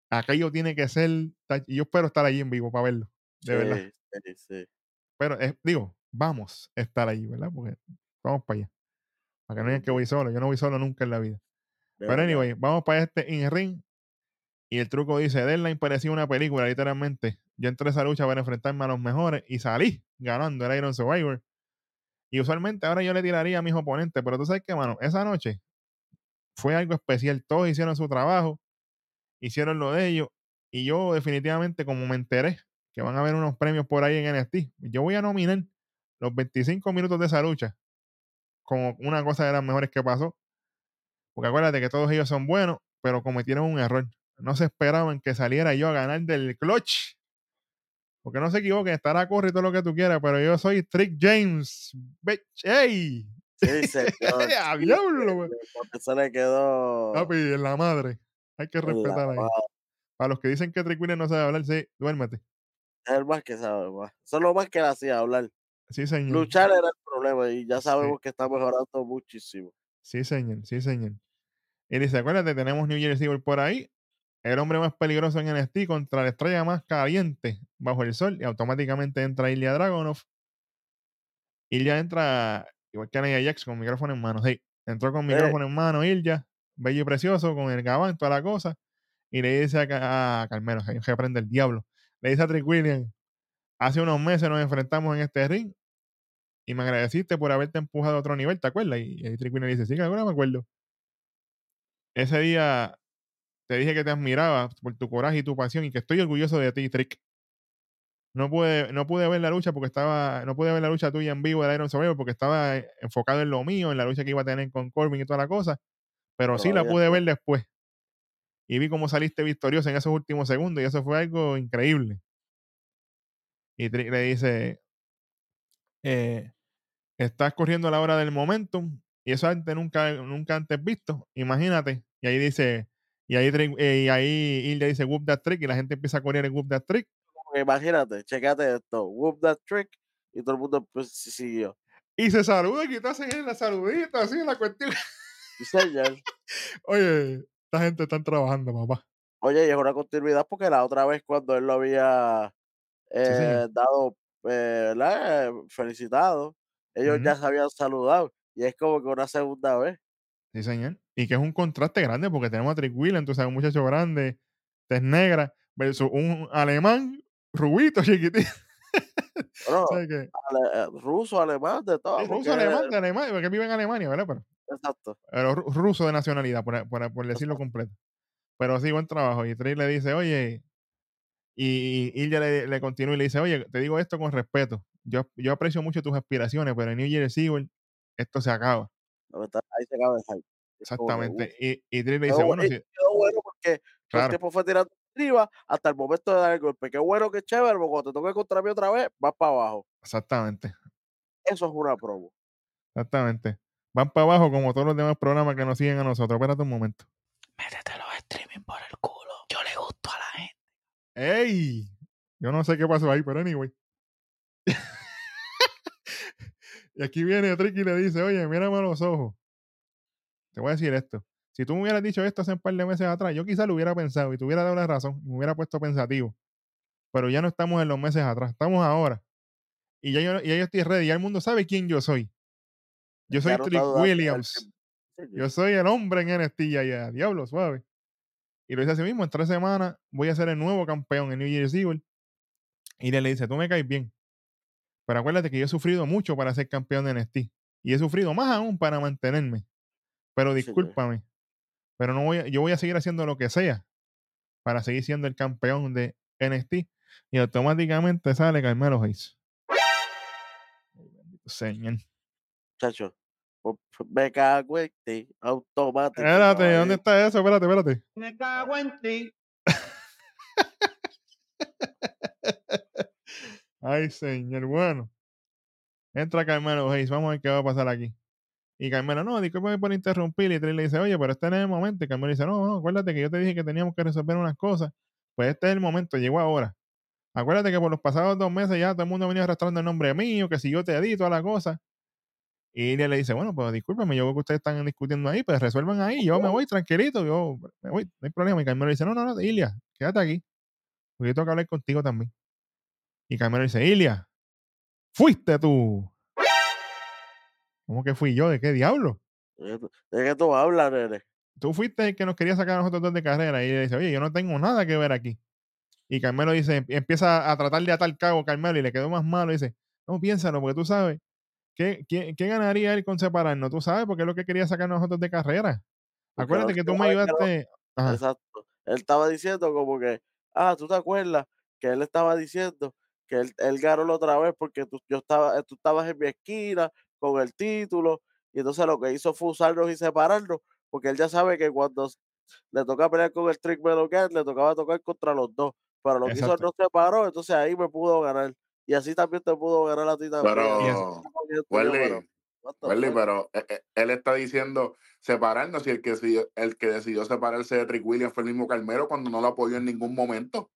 Aquello tiene que ser. Y yo espero estar allí en vivo para verlo. De verdad.
Sí, sí, sí.
Pero eh, digo, vamos a estar allí, ¿verdad? Porque vamos para allá. Para que no digan que voy solo. Yo no voy solo nunca en la vida.
de
Pero
verdad.
anyway, vamos para este in ring. Y el truco dice, Deadline parecía una película, literalmente. Yo entré a esa lucha para enfrentarme a los mejores y salí ganando el Iron Survivor. Y usualmente ahora yo le tiraría a mis oponentes, pero tú sabes que, mano, esa noche fue algo especial. Todos hicieron su trabajo, hicieron lo de ellos. Y yo definitivamente, como me enteré que van a haber unos premios por ahí en NXT, yo voy a nominar los 25 minutos de esa lucha como una cosa de las mejores que pasó. Porque acuérdate que todos ellos son buenos, pero cometieron un error. No se esperaban que saliera yo a ganar del clutch. Porque no se equivoquen, estará corre todo lo que tú quieras, pero yo soy Trick James. Bitch. ¡Ey!
Sí, señor. [LAUGHS]
¡A diablo!
se le quedó.
Papi, en la madre. Hay que
la
respetar ahí. Para los que dicen que Trick Williams no sabe hablar, sí, duérmete.
Es el más que sabe más. Eso es lo más que le hacía hablar.
Sí, señor.
Luchar era el problema y ya
Sí.
sabemos que está mejorando muchísimo.
Sí, señor, sí, señor. Y dice, acuérdate, tenemos New Jersey por ahí. El hombre más peligroso en NXT contra la estrella más caliente bajo el sol. Y automáticamente entra Ilya Dragonov. Ilya entra, igual que Nia Jax, con micrófono en mano. Sí, entró con
Eh.
micrófono en mano Ilya, bello y precioso, con el gabán, toda la cosa. Y le dice a, a Carmelo, que que prende el diablo. Le dice a Trick Williams, hace unos meses nos enfrentamos en este ring. y me agradeciste por haberte empujado a otro nivel, ¿te acuerdas? Y, y Trick William le dice, sí, ahora me acuerdo. Ese día te dije que te admiraba por tu coraje y tu pasión y que estoy orgulloso de ti, Trick. No pude, no pude ver la lucha porque estaba, no pude ver la lucha tuya en vivo de Iron Survivor porque estaba enfocado en lo mío, en la lucha que iba a tener con Corbin y toda la cosa. Pero sí la pude ver después. Y vi cómo saliste victorioso en esos últimos segundos y eso fue algo increíble. Y Trick le dice, eh, estás corriendo a la hora del momentum y eso antes nunca, nunca antes visto. Imagínate. Y ahí dice, y ahí, eh, y ahí Ilya dice whoop that trick y la gente empieza a correr en whoop that trick.
Imagínate, checate esto, whoop that trick, y todo el mundo pues, siguió.
Y se saluda y te hacen la saludita, así la cuestión. [LAUGHS] Oye, esta gente está trabajando, papá.
Oye, y es una continuidad porque la otra vez cuando él lo había
Sí,
eh, dado, eh. Eh, felicitado, ellos ya se habían saludado. Y es como que una segunda vez.
Sí, señor. Y que es un contraste grande porque tenemos a Trick tú sabes, un muchacho grande, tez negra, versus un alemán rubito, [LAUGHS] chiquitito.
Eh, ruso, alemán, de todo.
Ruso, alemán, de Alemania, porque vive en Alemania, ¿verdad? Pero,
Exacto.
pero ru- ruso de nacionalidad, por, por- por decirlo completo. Pero sí, buen trabajo. Y Trick le dice, oye, y, y le, le continúa y le dice, oye, te digo esto con respeto. Yo, yo aprecio mucho tus aspiraciones, pero en New Jersey World esto se acaba.
Ahí se acaba que,
Exactamente. Y, y Trick le dice,
bu-
bueno,
y
sí,
quedó bueno porque el tiempo fue tirando arriba hasta el momento de dar el golpe. Qué bueno, qué chévere, porque cuando te toque contra mí otra vez, vas para abajo.
exactamente.
Eso es una promo.
Exactamente. Van para abajo como todos los demás programas que nos siguen a nosotros. Espérate un momento.
Métete los streaming por el culo. Yo le gusto a la gente.
¡Ey! Yo no sé qué pasó ahí, pero anyway. Y aquí viene Tricky y le dice, oye, mírame a los ojos. Te voy a decir esto. Si tú me hubieras dicho esto hace un par de meses atrás, yo quizá lo hubiera pensado y te hubiera dado la razón y me hubiera puesto pensativo. Pero ya no estamos en los meses atrás, estamos ahora. Y ya yo, ya yo estoy ready, ya el mundo sabe quién yo soy. Yo soy Trick Williams. Yo soy el hombre en NXT ya, ya, diablo, suave. Y lo dice así mismo, en tres semanas voy a ser el nuevo campeón en New Year's Evil. Y le dice, tú me caes bien. Pero acuérdate que yo he sufrido mucho para ser campeón de NXT. Y he sufrido más aún para mantenerme. Pero
Sí, señor.
discúlpame. Pero no voy a- yo voy a seguir haciendo lo que sea para seguir siendo el campeón de NXT. Y automáticamente sale Carmelo Hayes. Señor.
Chacho. pues, Me cago en ti. Automático.
Espérate, ¿dónde está eso? Espérate, espérate.
Me cago en ti. [LAUGHS]
Ay, señor, bueno. Entra Carmelo Hayes, vamos a ver qué va a pasar aquí. Y Carmelo, no, discúlpame por interrumpir. Y Trill le dice, oye, pero este no es el momento. Y Carmelo dice, no, no, acuérdate que yo te dije que teníamos que resolver unas cosas. Pues este es el momento, llegó ahora. Acuérdate que por los pasados dos meses ya todo el mundo venía arrastrando el nombre mío, que si yo te di toda la cosa. Y Ilya le dice, bueno, pues discúlpeme, yo veo que ustedes están discutiendo ahí, pues resuelvan ahí, yo me voy tranquilito, yo me voy, no hay problema. Y Carmelo dice, no, no, no, Ilya, quédate aquí, porque yo tengo que hablar contigo también. Y Carmelo dice, Ilya, fuiste tú. ¿Cómo que fui yo? ¿De qué diablo?
¿De qué tú hablas, nene?
Tú fuiste el que nos quería sacar a nosotros dos de carrera. Y él dice, oye, yo no tengo nada que ver aquí. Y Carmelo dice, empieza a tratar de atar cabo Carmelo y le quedó más malo. Y dice, no, piénsalo, porque tú sabes, ¿qué, qué, qué ganaría él con separarnos? Tú sabes, porque es lo que quería sacar a nosotros de carrera. Acuérdate que tú me ayudaste. Ajá,
Exacto. Él estaba diciendo como que, ah, ¿tú te acuerdas? Que él estaba diciendo que él, él ganó la otra vez porque tú, yo estaba, eh, tú estabas en mi esquina con el título y entonces lo que hizo fue usarnos y separarnos porque él ya sabe que cuando le toca pelear con el Trick Melocan, le tocaba tocar contra los dos. Pero lo que hizo no separó, entonces ahí me pudo ganar. Y así también te pudo ganar a ti también.
Pero, Welly, Welly, pero eh, eh, él está diciendo separarnos y el que, el que decidió separarse de Trick Williams fue el mismo Carmelo cuando no lo apoyó en ningún momento.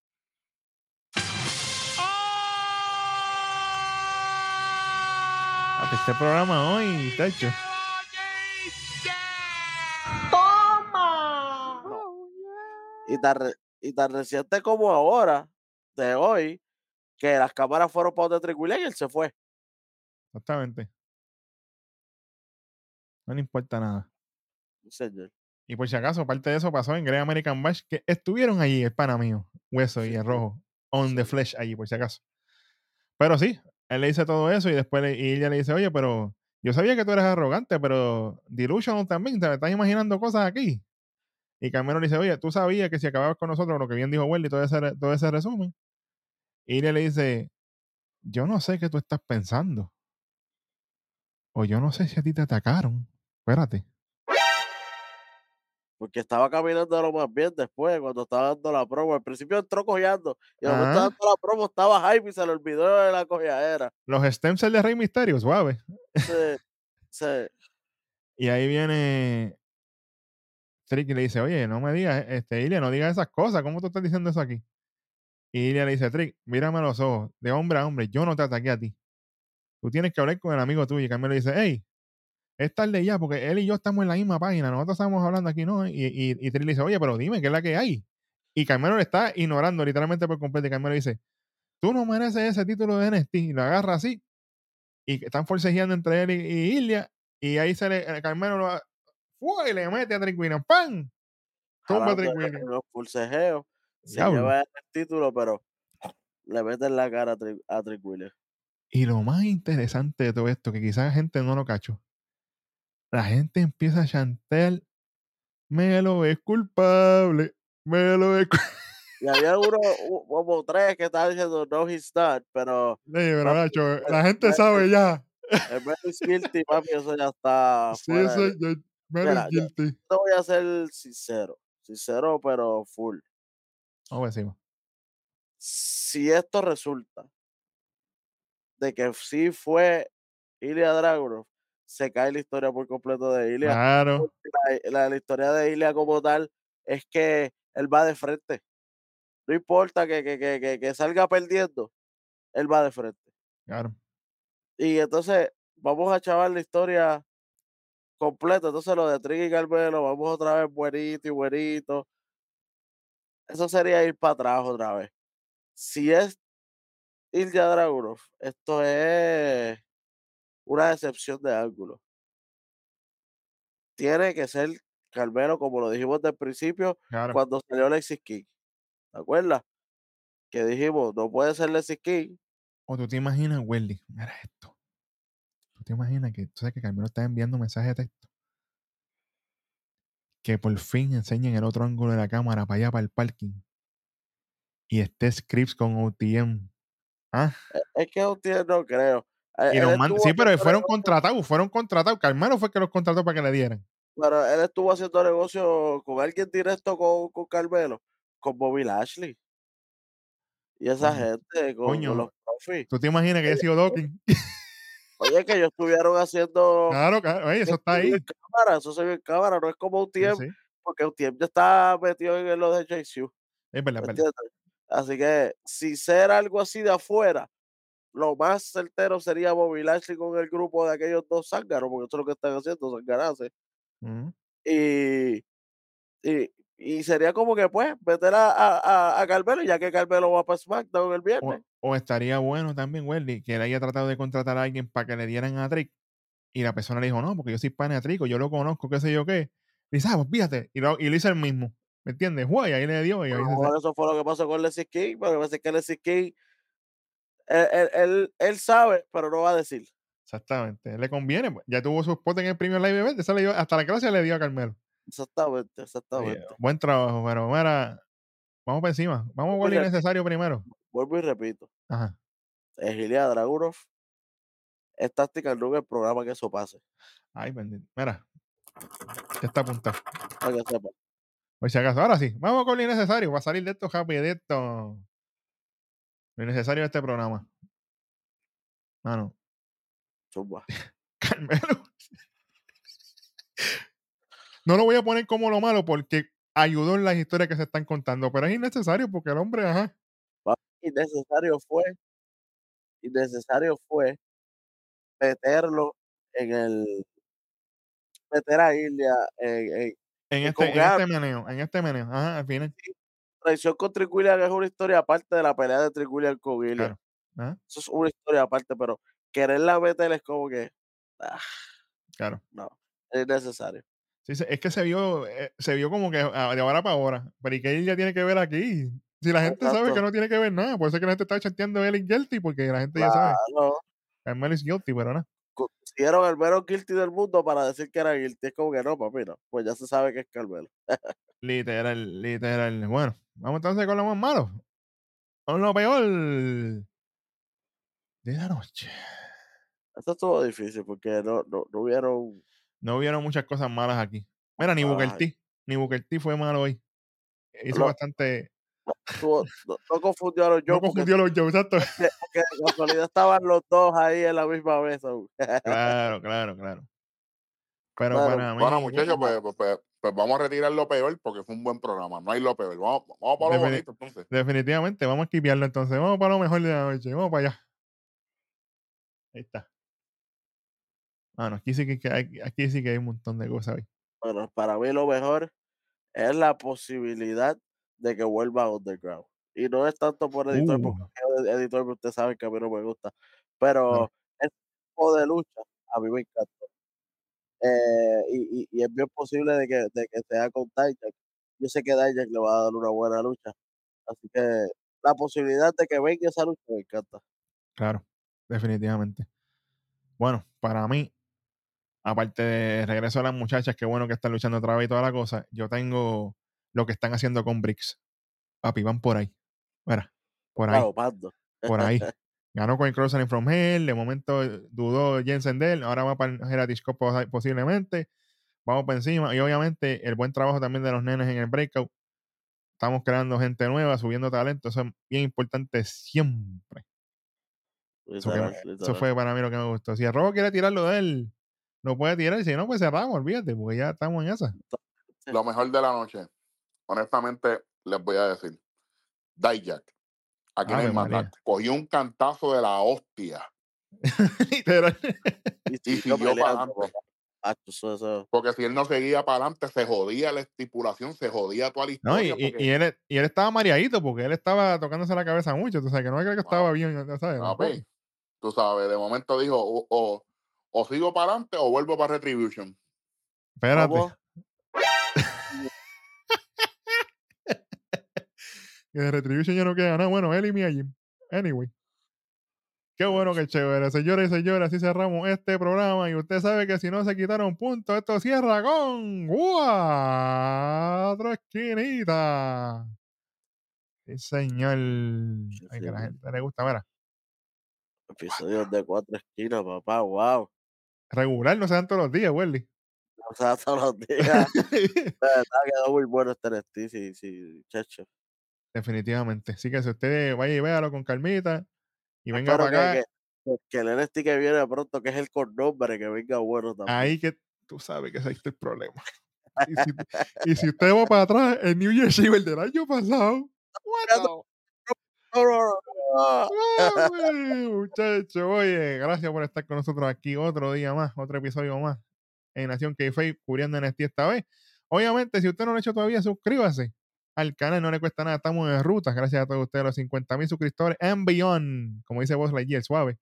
Este programa hoy, tacho.
y tan, re- y tan reciente como ahora, de hoy, que las cámaras fueron para donde Williams y él se fue.
Exactamente. No le importa nada.
Sí, señor.
Y por si acaso, parte de eso pasó en Great American Bash, que estuvieron allí, el pana mío, Hueso y el Rojo, on the flesh allí, por si acaso. Pero sí, él le dice todo eso y después y ella le dice, oye, pero yo sabía que tú eres arrogante, pero Delusional también, te estás imaginando cosas aquí. Y Carmelo le dice, oye, tú sabías que si acababas con nosotros, lo que bien dijo Welly, todo ese, todo ese resumen. Y ella le dice, yo no sé qué tú estás pensando. O yo no sé si a ti te atacaron. Espérate.
Porque estaba caminando lo más bien después, cuando estaba dando la promo. Al principio entró cojeando. Y al momento
Ajá.
dando la promo estaba hype y se le olvidó de la cojeadera.
Los stem cells de Rey Misterio, suave.
Se, se,
Y ahí viene Trick y le dice, oye, no me digas, este, Ilia, no digas esas cosas. ¿Cómo tú estás diciendo eso aquí? Y Ilia le dice, Trick, mírame a los ojos, de hombre a hombre, yo no te ataqué a ti. Tú tienes que hablar con el amigo tuyo. Y Carmelo le dice, hey, es tarde ya, porque él y yo estamos en la misma página, nosotros estamos hablando aquí, ¿no? Y, y, y Trick le dice, oye, pero dime, ¿qué es la que hay? Y Carmelo le está ignorando literalmente por completo. Y Carmelo dice, tú no mereces ese título de NXT. Y lo agarra así. Y están forcejeando entre él y, y Ilia. Y ahí se le, Carmelo lo, ¡fua! y le mete a Williams. ¡Pam! Tumba a
los pulsejeos. Se
Diablo.
lleva el título, pero le mete en la cara a Trick, a Trick.
Y lo más interesante de todo esto, que quizás la gente no lo cachó, la gente empieza a chantar, me lo es culpable, me lo es culpable. [LAUGHS]
Y había uno, como tres que estaban diciendo, no, he's not, pero
pero
Papi,
Nacho, la gente sabe ya.
el is guilty, papi, eso ya está
Sí, eso
Mira, yo-
guilty.
Te voy a ser sincero, sincero, pero full.
Vamos encima.
Si esto resulta de que sí fue Ilya Dragunov, se cae la historia por completo de Ilya.
Claro,
La, la- la historia de Ilya como tal es que él va de frente. No importa que, que, que, que, que salga perdiendo, él va de frente.
claro.
Y entonces vamos a chavar la historia completa. Entonces lo de Tricky y Carmelo, vamos otra vez buenito y buenito. Eso sería ir para atrás otra vez. Si es Ilya Dragunov, esto es una decepción de ángulo. Tiene que ser Carmelo, como lo dijimos desde el principio,
claro.
cuando salió Lexis King. ¿Te acuerdas? Que dijimos, no puede ser Lexis King.
O tú te imaginas, Welly, mira esto. Tú te imaginas que, tú sabes que Carmelo está enviando mensaje de texto. Que por fin enseñen el otro ángulo de la cámara para allá, para el parking. Y esté Scripps con OTM. Ah,
Es que tío no creo. Eh,
y sí, pero fueron contratados, fueron contratados. Carmelo fue que los contrató para que le dieran.
Pero él estuvo haciendo negocio con alguien directo con, con Carmelo, con Bobby Lashley. Y esa gente, con, con
coño.
los profis.
¿Tú te imaginas que haya sido Dawkins?
Oye, que ellos estuvieron haciendo.
Claro, claro. Oye, eso está ahí.
en cámara, eso se vio en cámara, no es como un tiempo,
sí.
porque un tiempo ya está metido en lo de JCU.
Es verdad,
¿me
es verdad.
Así que, si ser algo así de afuera, lo más certero sería Bobby Lashley con el grupo de aquellos dos zángaros, porque eso es lo que están haciendo, zangarase.
Ujú.
Y, y, y sería como que, pues, meter a, a, a- Carmelo, ya que Carmelo va para SmackDown el
O,
viernes.
o estaría bueno también, Welly, que él haya tratado de contratar a alguien para que le dieran a Trick. Y la persona le dijo, no, porque yo soy pana de Trick, o yo lo conozco, qué sé yo qué. Y dice, ah, pues fíjate. Y lo, y lo hizo el mismo. ¿Me entiendes? Guay, ahí le dio. Y ahí
lo
se-
mejor eso fue lo que pasó con Leslie King, pero parece que Leslie King, él, él, él, él sabe, pero no va a decir.
Exactamente. Le conviene. pues, Ya tuvo su spot en el Premium Live Event. esa le dio- hasta la clase le dio a Carmelo.
Exactamente, exactamente.
buen trabajo, pero mira, vamos por encima. Vamos a
Muy
lo
bien.
necesario primero.
Vuelvo y repito,
Ajá.
es Ilya Dragunov, es táctica no el programa que eso pase,
Ay, bendito. Mira, ya está apuntado.
para que sepa.
Por si acaso, ahora sí, vamos con lo innecesario para salir de esto rapidito. Lo innecesario de este programa. Mano,
Zumba. [LAUGHS]
Carmelo. No lo voy a poner como lo malo porque ayudó en las historias que se están contando, pero es innecesario porque el hombre, ajá.
Innecesario fue, innecesario fue meterlo en el, meter a Ilya en, en
este, en este meneo, en este meneo, ajá, al final.
Traición con Trick Williams, es una historia aparte de la pelea de Trick Williams con Ilya.
Claro. Ajá,
Eso es una historia aparte, pero quererla meter es como que, ah,
claro.
no, es innecesario.
Sí, es que se vio, eh, se vio como que ah, de ahora para ahora. Pero ¿y qué ella tiene que ver aquí? Si la gente sabe que
Exacto.
no tiene que ver nada, por eso es que la gente está chanteando él guilty, porque la gente ya sabe.
Claro.
Carmelo es guilty, pero no.
Consiguieron el menos guilty del mundo para decir que era guilty. Es como que no, papi, no. Pues ya se sabe que es Carmelo.
Literal, literal. Bueno, vamos entonces con lo más malo. Con lo peor de la noche.
Esto estuvo difícil porque no, no, no hubieron.
No hubieron muchas cosas malas aquí. Mira, ni Booker. T. Ni Booker T fue malo hoy. Hizo
Lo-
bastante.
Estuvo- no, no confundió a los
No
Joe porque,
confundió los Joe, exacto.
porque de casualidad estaban los dos ahí en la misma mesa.
Claro, claro, claro. Pero
Bueno,
para mí.
Bueno, muchachos, pues, pues, pues, pues vamos a retirar lo peor porque fue un buen programa. No hay lo peor. Vamos, vamos para lo
Defini-
bonito, entonces.
Definitivamente, vamos a esquivarlo entonces. Vamos para lo mejor de la noche. Vamos para allá. Ahí está. Bueno, aquí sí que- que hay, aquí sí que hay un montón de cosas hoy.
Bueno, para mí lo mejor es la posibilidad de que vuelva a Underground. Y no es tanto por editor, porque
Uh.
el editor usted sabe que a mí no me gusta. Pero el tipo de lucha a mí me encanta. Eh, y, y, y es bien posible de que, de que sea con Dijak. Yo sé que Dijak le va a dar una buena lucha. Así que la posibilidad de que venga esa lucha me encanta.
Claro, definitivamente. Bueno, para mí, aparte de regreso a las muchachas, qué bueno que están luchando otra vez y toda la cosa, yo tengo lo que están haciendo con Bricks. Papi, van por ahí. Mira, por ahí, por ahí. [LAUGHS] Ganó con el Crossing from Hell, de momento eh, dudó Jensen Dell, ahora va para el Heritage Cup posi- posiblemente. Vamos por encima. Y obviamente el buen trabajo también de los nenes en el breakout. Estamos creando gente nueva, subiendo talento. Eso es bien importante siempre. Eso, que fue para mí lo que me gustó. Si el robo quiere tirarlo de él, lo puede tirar. Y si no, pues cerramos, olvídate, porque ya estamos en esa.
Lo mejor de la noche, honestamente, les voy a decir. Dijak. Aquí no hay más. Cogió un cantazo de la hostia. [LAUGHS]
Y
Y
siguió
para adelante. Porque si él no seguía para adelante, se jodía la estipulación, se jodía toda la
No, y,
historia. porque-
y él, y él estaba mareadito porque él estaba tocándose la cabeza mucho. O sea, que no creo que estaba bien, ¿sabes?
Papi,
Tampoco.
tú sabes, de momento dijo, o, o, o sigo para adelante o vuelvo para Retribution.
Espérate. Que de Retribution ya no queda nada. Bueno, él y Mia Jim. Anyway. Qué bueno, qué chévere. Señores y señores, así cerramos este programa. Y usted sabe que si no se quitaron puntos, esto cierra con cuatro esquinitas. Sí, señor. Ay, que a la gente le gusta. Mira,
Episodios de cuatro esquinas, papá, wow.
regular no se dan todos los días, Welly.
O sea, todos los días. [LAUGHS] De verdad quedó muy bueno este sí, sí, chacho.
Definitivamente. Así que si usted vaya y véalo con calmita y venga
Espero
para acá,
que, que, que el NXT que viene pronto, que es el con nombre, que venga bueno también.
ahí que tú sabes que ese es el problema. Y si, y si usted va para atrás, el New Year's Eve, el del año pasado, what. [LAUGHS] Ah, güey, Muchacho, oye, gracias por estar con nosotros aquí otro día más, otro episodio más en Nación k cubriendo NXT esta vez. Obviamente, si usted no lo ha hecho todavía, suscríbase al canal, no le cuesta nada, estamos en ruta, gracias a todos ustedes, los 50 mil suscriptores and beyond, como dice vos, Lightyear, suave.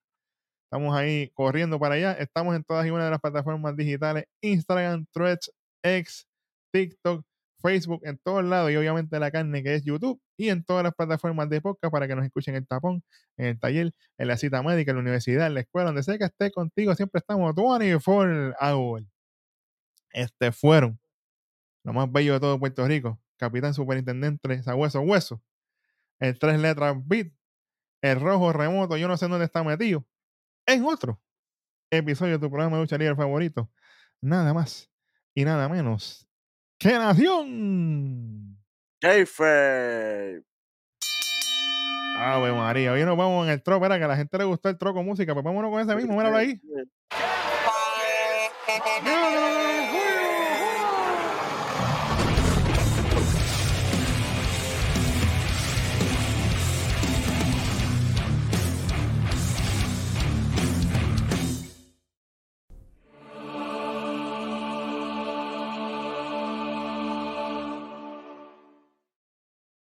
Estamos ahí corriendo para allá, estamos en todas y una de las plataformas digitales, Instagram, Threads, X, TikTok, Facebook, en todos lados y obviamente la carne que es YouTube y en todas las plataformas de podcast para que nos escuchen en el tapón, en el taller, en la cita médica, en la universidad, en la escuela, donde sea que esté contigo, siempre estamos 24 hours. Este fueron lo más bello de todo Puerto Rico, Capitán Superintendente Sabueso Hueso, el tres letras beat, el rojo remoto, yo no sé dónde está metido, en otro episodio de tu programa de lucha libre favorito, nada más y nada menos que Nación.
Kayfabe.
Ave María, hoy nos vamos en el tro, espera que a la gente le gustó el troco música, pues vámonos con ese mismo, míralo ahí.
Sí, sí.
¡Míralo,